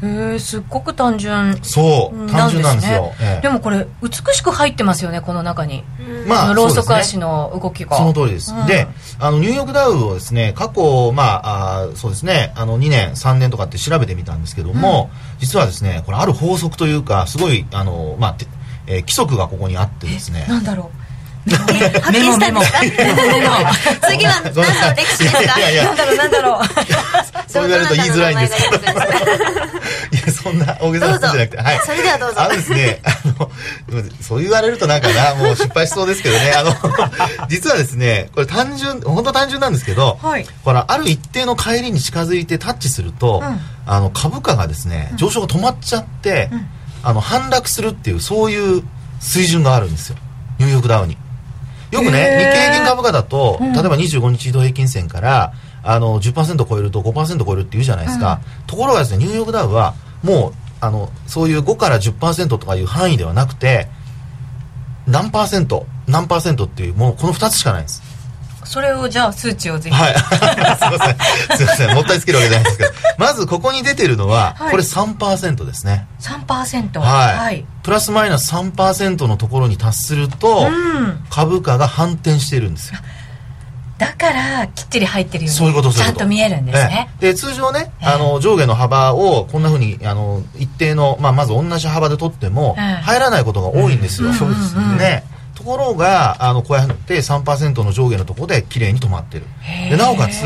へえすっごく単純。そう単純なんですよ、ええ、でもこれ美しく入ってますよねこの中に、まあローソク足の動きが。その通りです、うん、であのニューヨークダウをですね過去まああそうですね。あの2年3年とかって調べてみたんですけども、うん、実はですねこれある法則というかすごいあのまあ、えー、規則がここにあってですね。なんだろう発見したんですか？次は何の歴史ですか？なんだろうなんだろう。そう言われる と言いづらいんです。けどいやそんな大げさなことじゃなくてはい。それではどうぞ。あのですねあのそう言われるとなんかなもう失敗しそうですけどね。あの 実はですねこれ単純本当単純なんですけど、はい、ほらある一定の帰りに近づいてタッチすると、うん、あの株価がですね上昇が止まっちゃって、うん、あの反落するっていうそういう水準があるんですよ。ニューヨークダウに。よくね、日経平均株価だと、例えば25日移動平均線から、あの、10%超えると5%超えるって言うじゃないですか。うん、ところがですね、ニューヨークダウは、もう、あの、そういう5から10%とかいう範囲ではなくて、何パーセント、何パーセントっていう、もうこの2つしかないんです。それをじゃあ数値をぜひ。はい。すいません。すいません。もったいつけるわけじゃないですけど。まずここに出てるのは、はい、これ3%ですね。3%はい、はい、プラスマイナス3%のところに達すると、うん、株価が反転してるんですよ。だからきっちり入ってるようにそういうこと。ちゃんと見えるんですね、で通常ね、あの上下の幅をこんなふうにあの一定の、まあ、まず同じ幅で取っても入らないことが多いんですよ、そうですねところがあのこうやって3%の上下のところで綺麗に止まってる。でなおかつ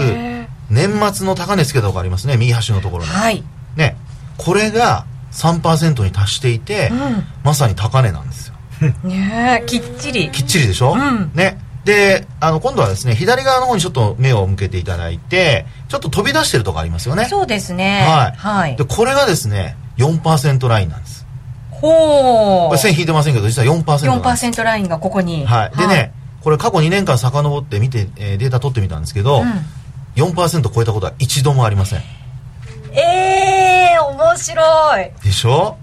年末の高値つけたとこありますね。右端のところに、はい、ね。これが3%に達していて、うん、まさに高値なんですよ。ねきっちり。きっちりでしょ、うん、ね。であの今度はですね左側の方にちょっと目を向けていただいてちょっと飛び出してるとこありますよね。そうですね。はい、はい、でこれがですね4%ラインなんですほう。線引いてませんけど実は4%なんです。4%ラインがここに。はい。でね、はい、これ過去2年間遡って見て、えー、データ取ってみたんですけど、うん、4%超えたことは一度もありません。ええー、面白い。でしょ？うん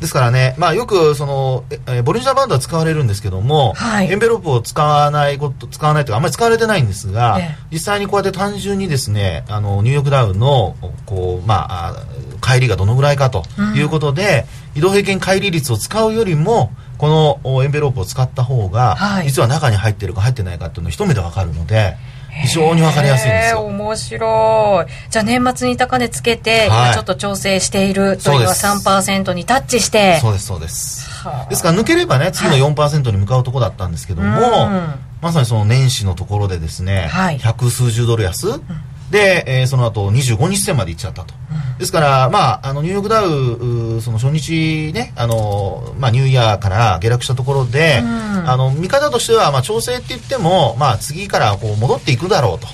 ですからね、まあ、よくその、えボリンジャーバンドは使われるんですけども、はい、エンベロープを使わないこと使わないというかあんまり使われてないんですが、ええ、実際にこうやって単純にですねあのニューヨークダウのこう、まあ、帰りがどのぐらいかということで、うん、移動平均帰り率を使うよりもこのエンベロープを使った方が、はい、実は中に入ってるか入ってないかっていうのを一目で分かるので。非常にわかりやすいんですよ。面白い。じゃあ年末に高値つけて、はい、今ちょっと調整しているというのは3%にタッチして。そうですそうです。ですから抜ければね次の4%に向かうところだったんですけども、はい、まさにその年始のところでですね、はい、百数十ドル安、うんで、えー、その後25日線まで行っちゃったと。ですから、まあ、あの、ニューヨークダウ、その初日ね、あの、まあ、ニューイヤーから下落したところで、うん、あの、見方としては、まあ、調整って言っても、まあ、次からこう戻っていくだろうと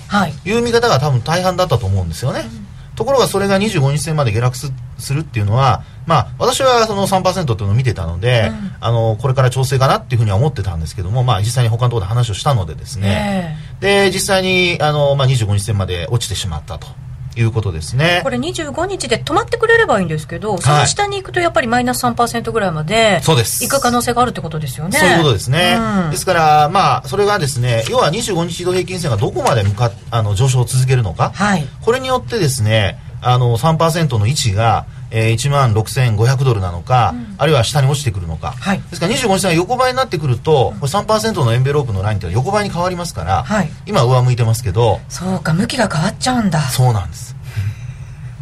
いう見方が多分大半だったと思うんですよね。うんところがそれが25日線まで下落するっていうのは、まあ、私はその3%っていうのを見てたので、うん、あのこれから調整かなっていうふうには思ってたんですけども、まあ、実際に他のところで話をしたのでですね、で実際にあの、まあ、25日線まで落ちてしまったと。いうことですね。これ25日で止まってくれればいいんですけど、その下に行くとやっぱりマイナス3%ぐらいまで行く可能性があるってことですよね。そういうことですね。うん、ですから、まあ、それがですね、要は25日移動平均線がどこまで向かあの上昇を続けるのか、はい、これによってですね、あの3%の位置が、えー、1万6500ドルなのか、うん、あるいは下に落ちてくるのか、はい、ですから25日線が横ばいになってくると、これ3%のエンベロープのラインって横ばいに変わりますから、はい、今上向いてますけどそうか向きが変わっちゃうんだ。そうなんです。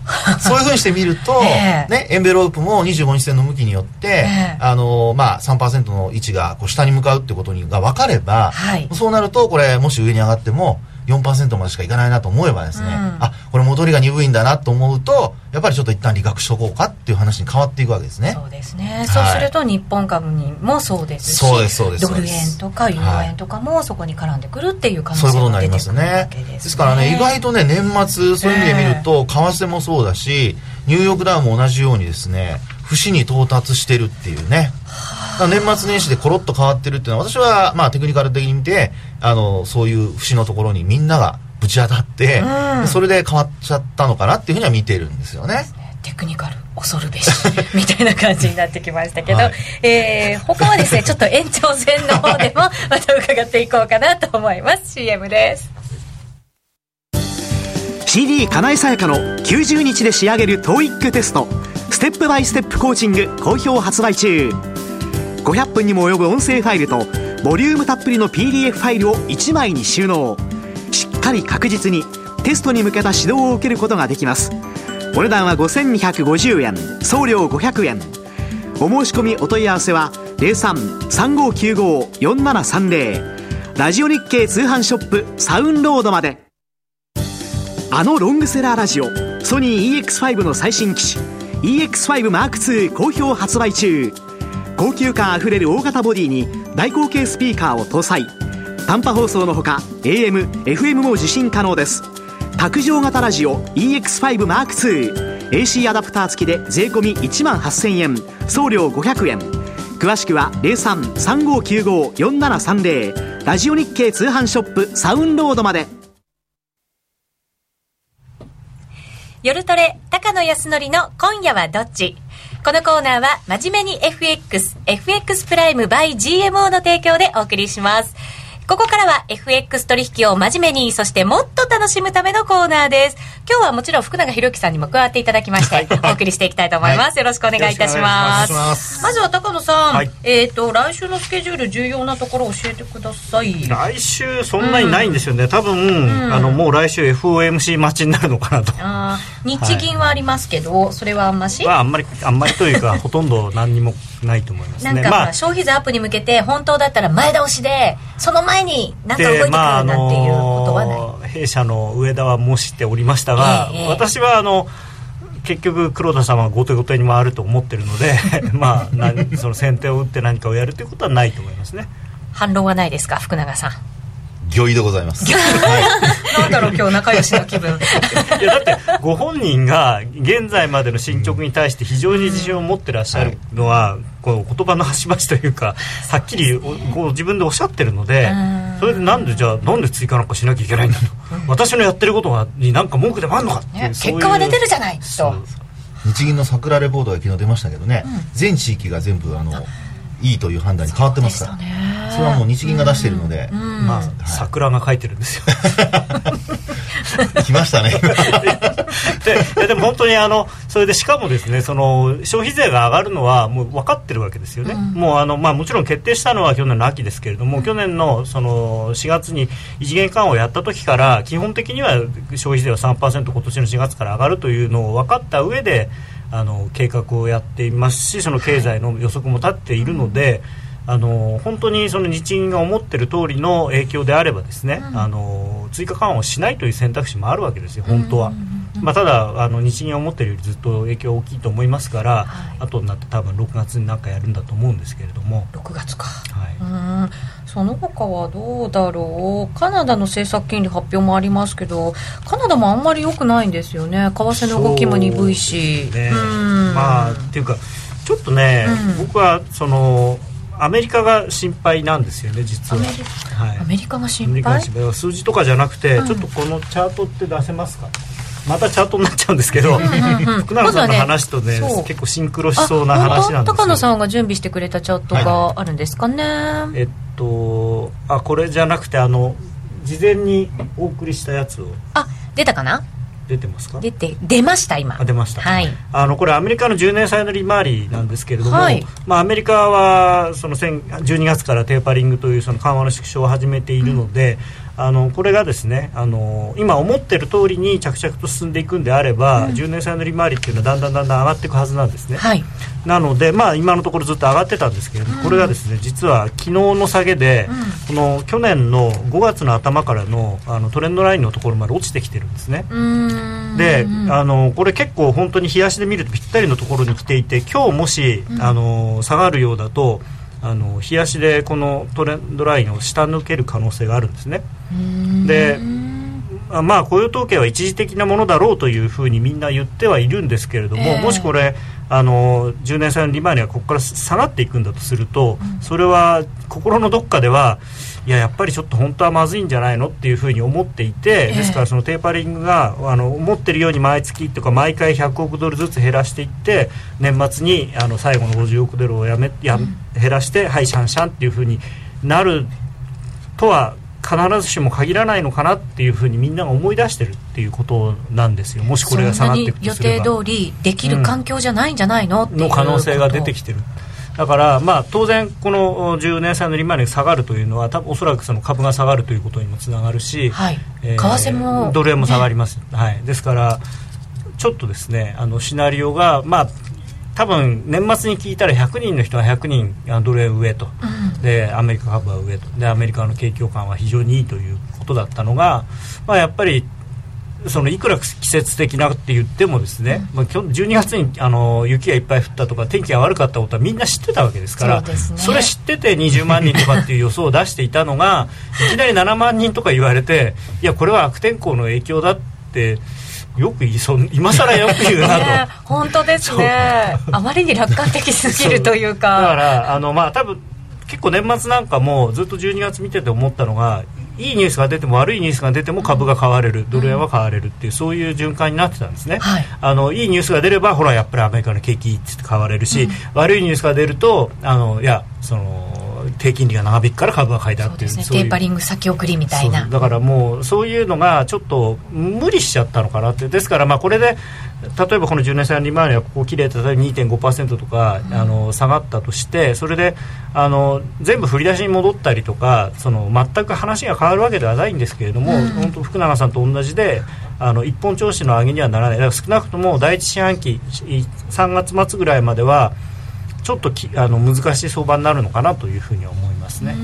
そういうふうにしてみると、えー、ね、エンベロープも25日線の向きによって、えー、あのまあ、3%の位置がこう下に向かうってことが分かれば、はい、そうなるとこれもし上に上がっても4%までしかいかないなと思えばですね、うん、あこれ戻りが鈍いんだなと思うとやっぱりちょっと一旦利確しとこうかっていう話に変わっていくわけですね。そうですね、はい、そうすると日本株にもそうですしそうですそうです。ドル円とかユーロ円とかもそこに絡んでくるっていう可能性が出てくるわけですね。ですからね意外とね年末そういう意味で見ると、為替もそうだしニューヨークダウも同じようにですね節に到達してるっていうね年末年始でコロッと変わってるっていうのは私はまあテクニカル的に見てあのそういう節のところにみんながぶち当たって、うん、それで変わっちゃったのかなっていうふうには見てるんですよね。テクニカル恐るべしみたいな感じになってきましたけど、はい、えー、他はですねちょっと延長戦の方でも また伺っていこうかなと思います。CM です。CD 金井さやかの90日で仕上げる TOEIC テスト。ステップバイステップコーチング好評発売中500分にも及ぶ音声ファイルとボリュームたっぷりの PDF ファイルを1枚に収納。しっかり確実にテストに向けた指導を受けることができます。お値段は5250円送料500円。お申し込みお問い合わせは0335954730ラジオ日経通販ショップサウンロードまで。あのロングセラーラジオソニー EX5 の最新機種 EX5M2 好評発売中。高級感あふれる大型ボディに大口径スピーカーを搭載。短波放送のほか AM、FM も受信可能です。卓上型ラジオ EX5M2 AC アダプター付きで税込1万8000円。送料500円。詳しくは0335954730ラジオ日経通販ショップサウンロードまで。夜トレ高野康則の今夜はどっち？このコーナーは真面目に FX、FX プライム by GMO の提供でお送りします。ここからは FX 取引を真面目に、そしてもっと楽しむためのコーナーです。今日はもちろん福永博之さんにも加わっていただきまして、お送りしていきたいと思います。はい、よろしくお願いいたします。ますまずは高野さん、はい、えっ、ー、と、来週のスケジュール重要なところ教えてください。来週そんなにないんですよね。うん、多分、うん、あの、もう来週 FOMC 待ちになるのかなと。あ日銀はありますけど、はい、それはあんまし、まあ、あんまり、あんまりというか、ほとんど何にもないと思いますね。なんか、まあ、消費税アップに向けて、本当だったら前倒しで、その前になんか動いてくるなんていうことはない。まあ、弊社の上田は申しておりましたが、えー、私はあの、結局黒田さんは後手後手に回ると思ってるので まあその先手を打って何かをやるということはないと思いますね反論はないですか福永さん御意でございます。なんだろう今日仲良しの気分。いやだってご本人が現在までの進捗に対して非常に自信を持ってらっしゃるのは、この言葉の端々というかはっきりこう自分でおっしゃってるので、それでなんでじゃあなんで追加なんかしなきゃいけないんだと、私のやってることに何か文句でもあるのかっていう、結果は出てるじゃないと。日銀の桜レポートが昨日出ましたけどね、全地域が全部あのいいという判断に変わってますから。それはもう日銀が出しているので、まあ、桜が書いてるんですよ。来ましたね。ででも本当にあのそれでしかもですねその消費税が上がるのはもう分かってるわけですよね、うん、もうあの、まあ、もちろん決定したのは去年の秋ですけれども、うん、去年のその4月に異次元緩和をやった時から基本的には消費税は3%今年の4月から上がるというのを分かった上であの計画をやっていますしその経済の予測も立っているので。うんあの本当にその日銀が思っている通りの影響であればですね、うん、あの追加緩和をしないという選択肢もあるわけですよ、本当は。まあ、ただあの日銀が思っているよりずっと影響大きいと思いますから、はい、後になって多分6月に何かやるんだと思うんですけれども。6月か、はい、うん。その他はどうだろう。カナダの政策金利発表もありますけどカナダもあんまり良くないんですよね。為替の動きも鈍いし、ね、まあっていうかちょっとね、うん、僕はそのアメリカが心配なんですよね実は。はい、アメリカが心配？数字とかじゃなくて、うん、ちょっとこのチャートって出せますか？またチャートになっちゃうんですけど、福永さんの話とね、ね、結構シンクロしそうな話なんです高野さんが準備してくれたチャートがあるんですかね、はい、えっとあこれじゃなくてあの事前にお送りしたやつを。あ出たかな？出てますか？出て出ました今。出ました、はい、あのこれアメリカの10年債の利回りなんですけれども、はい、まあ、アメリカはその12月からテーパリングというその緩和の縮小を始めているので、うん、あのこれがですねあの今思ってる通りに着々と進んでいくんであれば、うん、10年債の利回りっていうのはだんだんだんだん上がっていくはずなんですね、はい、なので、まあ、今のところずっと上がってたんですけれども、うん、これがですね実は昨日の下げで、この去年の5月の頭からのあのトレンドラインのところまで落ちてきてるんですね。であのこれ結構本当に冷やしで見るとぴったりのところに来ていて今日もし、あの下がるようだとあの冷やしでこのトレンドラインを下抜ける可能性があるんですね。でまあ雇用統計は一時的なものだろうというふうにみんな言ってはいるんですけれども、えー、もしこれあの10年債の利回りがここから下がっていくんだとすると、うん、それは心のどっかではいややっぱりちょっと本当はまずいんじゃないのっていうふうに思っていて、ですからそのテーパリングがあの思ってるように毎月とか毎回100億ドルずつ減らしていって年末にあの最後の50億ドルをやめや減らしてはいシャンシャンっていうふうになるとは必ずしも限らないのかなっていうふうにみんなが思い出してるっていうことなんですよ。もしこれが下がっていくとすれば。予定通りできる環境じゃないんじゃないの、うん、の可能性が出てきてるだから、まあ、当然、この10年債の利回りが下がるというのは、多分おそらくその株が下がるということにもつながるし、はい、えー、為替も、ドル円も下がります、はい、ですから、ちょっとですね、あのシナリオが、まあ、多分年末に聞いたら100人の人は100人ドル円上と、うん、でアメリカ株は上と。でアメリカの景況感は非常にいいということだったのが、まあ、やっぱりそのいくら季節的なって言ってもですね、まあ、12月にあの雪がいっぱい降ったとか天気が悪かったことはみんな知ってたわけですからそ、ね,、れ知ってて20万人とかっていう予想を出していたのが いきなり7万人とか言われていやこれは悪天候の影響だってよく言いそう今更よく言うなと、ね、本当ですね。あまりに楽観的すぎるというか。だからあのまあ多分結構年末なんかもずっと12月見てて思ったのがいいニュースが出ても悪いニュースが出ても株が買われる、ドル円は買われるっていう、そういう循環になってたんですね、はい、あのいいニュースが出ればほらやっぱりアメリカの景気って買われるし、うん、悪いニュースが出るとあのいやその低金利が長引くから株が買いだっていうそうですね。テーパリング先送りみたいな。だからもうそういうのがちょっと無理しちゃったのかなって。ですからまあこれで例えばこの10年債利回りがここ切れて例えば2.5%とか、うん、あの下がったとしてそれであの全部振り出しに戻ったりとかその全く話が変わるわけではないんですけれども、うん、本当福永さんと同じであの一本調子の上げにはならない。だから少なくとも第一四半期3月末ぐらいまではちょっときあの難しい相場になるのかなというふうに思いますね、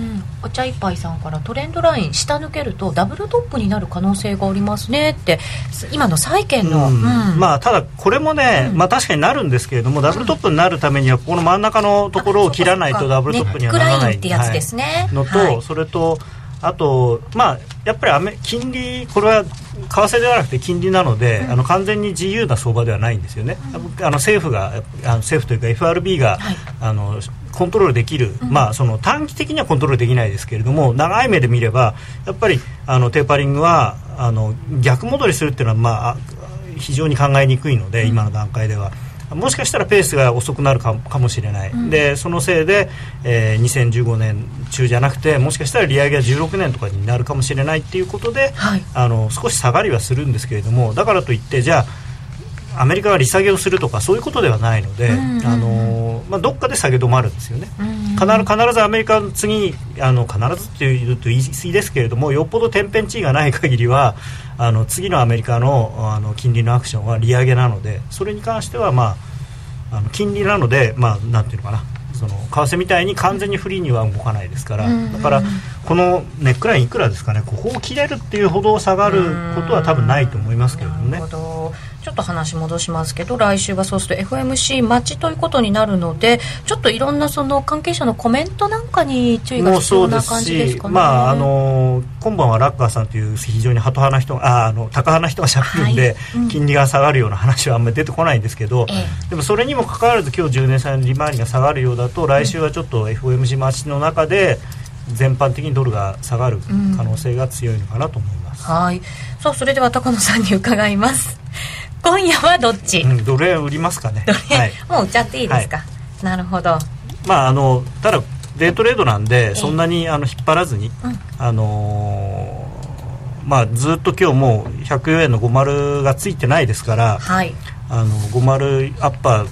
お茶一杯さんからトレンドライン下抜けるとダブルトップになる可能性がありますねって今の債券の、うん、まあただこれもね、まあ確かになるんですけれどもダブルトップになるためにはこの真ん中のところを切らないとダブルトップにはならないってやつですね、はい、のと、はい、それとあと、まあ、やっぱり金利、これは為替ではなくて金利なので、うん、あの完全に自由な相場ではないんですよね、うん、あの政府があの政府というか FRB が、はい、あのコントロールできる、うん、まあ、その短期的にはコントロールできないですけれども長い目で見ればやっぱりあのテーパリングはあの逆戻りするっていうのは、まあ、非常に考えにくいので、今の段階では。もしかしたらペースが遅くなるかもしれない、うん、でそのせいで、えー、2015年中じゃなくてもしかしたら利上げは16年とかになるかもしれないっていうことで、はい、あの少し下がりはするんですけれどもだからといってじゃあアメリカが利下げをするとかそういうことではないので、うんうん、あのまあ、どっかで下げ止まるんですよね、うんうん、必ずアメリカの次あの必ずっていうと言い過ぎですけれどもよっぽど天変地異がない限りはあの次のアメリカのあの金利のアクションは利上げなのでそれに関しては、まあ、あの金利なので、まあ、なんていうのかな。その為替みたいに完全にフリーには動かないですから、だからこのネックラインいくらですかね。ここを切れるっていうほど下がることは多分ないと思いますけれどもね。ちょっと話戻しますけど来週はそうすると FMC 待ちということになるのでちょっといろんなその関係者のコメントなんかに注意が必要な感じですかね。まああの今晩はラッカーさんという非常にハト派な人ああの高派な人がしゃべるんで、はい。うん、金利が下がるような話はあんまり出てこないんですけど、ええ、でもそれにもかかわらず今日10年債の利回りが下がるようだと来週はちょっと FMC 待ちの中で全般的にドルが下がる可能性が強いのかなと思います。うん、はい。さあそれでは高野さんに伺います今夜はどっち、うん、どれ売りますかね、はい、もう売っちゃっていいですか、はい、なるほど。まああのただデートレードなんでそんなにあの引っ張らずに、うん、あのー、まあ、ずっと今日もう104円の50がついてないですから、はい、あの50アッパー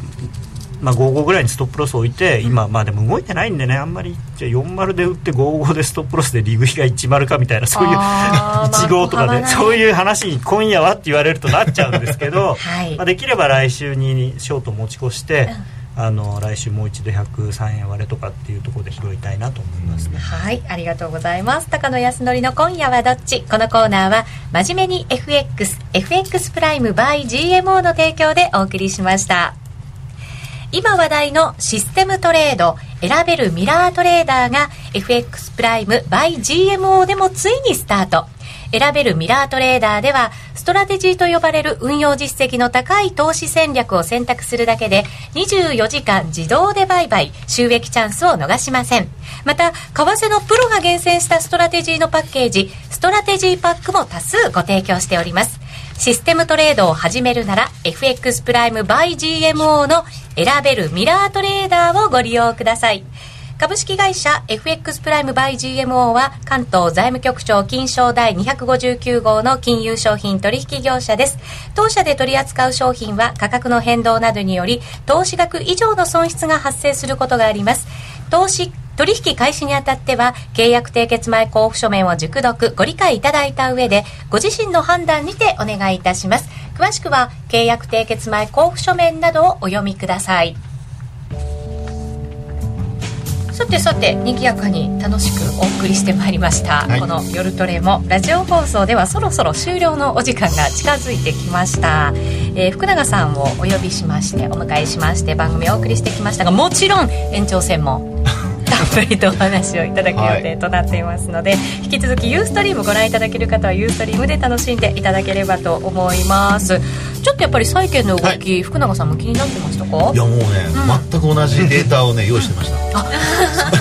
まあ、55ぐらいにストップロスを置いて今、まあでも動いてないんでねあんまりじゃ40で売って55でストップロスでリグ比が10かみたいなそういう15とかで、そういう話に今夜はって言われるとなっちゃうんですけど、はい、まあ、できれば来週にショート持ち越して。あの来週もう一度103円割れとかっていうところで拾いたいなと思いますね、はい。ありがとうございます。高野康則の今夜はどっち？このコーナーは真面目に FXFX プライム by GMO の提供でお送りしました今話題のシステムトレード選べるミラートレーダーが FX プライム by GMO でもついにスタート。選べるミラートレーダーではストラテジーと呼ばれる運用実績の高い投資戦略を選択するだけで24時間自動で売買収益チャンスを逃しません。また為替のプロが厳選したストラテジーのパッケージストラテジーパックも多数ご提供しております。システムトレードを始めるなら FX プライム by GMO の選べるミラートレーダーをご利用ください。株式会社 FX プライムバイ GMO は関東財務局長金賞第259号の金融商品取引業者です。当社で取り扱う商品は価格の変動などにより投資額以上の損失が発生することがあります。投資取引開始にあたっては契約締結前交付書面を熟読ご理解いただいた上でご自身の判断にてお願いいたします。詳しくは契約締結前交付書面などをお読みください。さてさて賑やかに楽しくお送りしてまいりました、はい、この「夜トレ」もラジオ放送ではそろそろ終了のお時間が近づいてきました、えー、福永さんをお呼びしましてお迎えしまして番組をお送りしてきましたがもちろん延長戦もたっぷりとお話をいただく予定となっていますので、はい、引き続きユーストリームご覧いただける方はユーストリームで楽しんでいただければと思います。ちょっとやっぱり債券の動き、はい、福永さんも気になってましたか？いやもうね、うん、全く同じデータをね用意してました。あ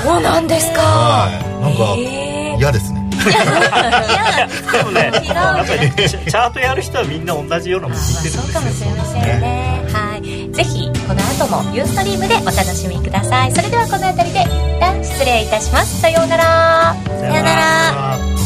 そうなんですか？はい。なんか嫌ですね。でもね、チャートやる人はみんな同じようなもの見てるんですよ。そうかもしれませんね。はい。ぜひこの後もユーストリームでお楽しみください。それではこの辺りで一旦失礼いたします。さようなら。さようなら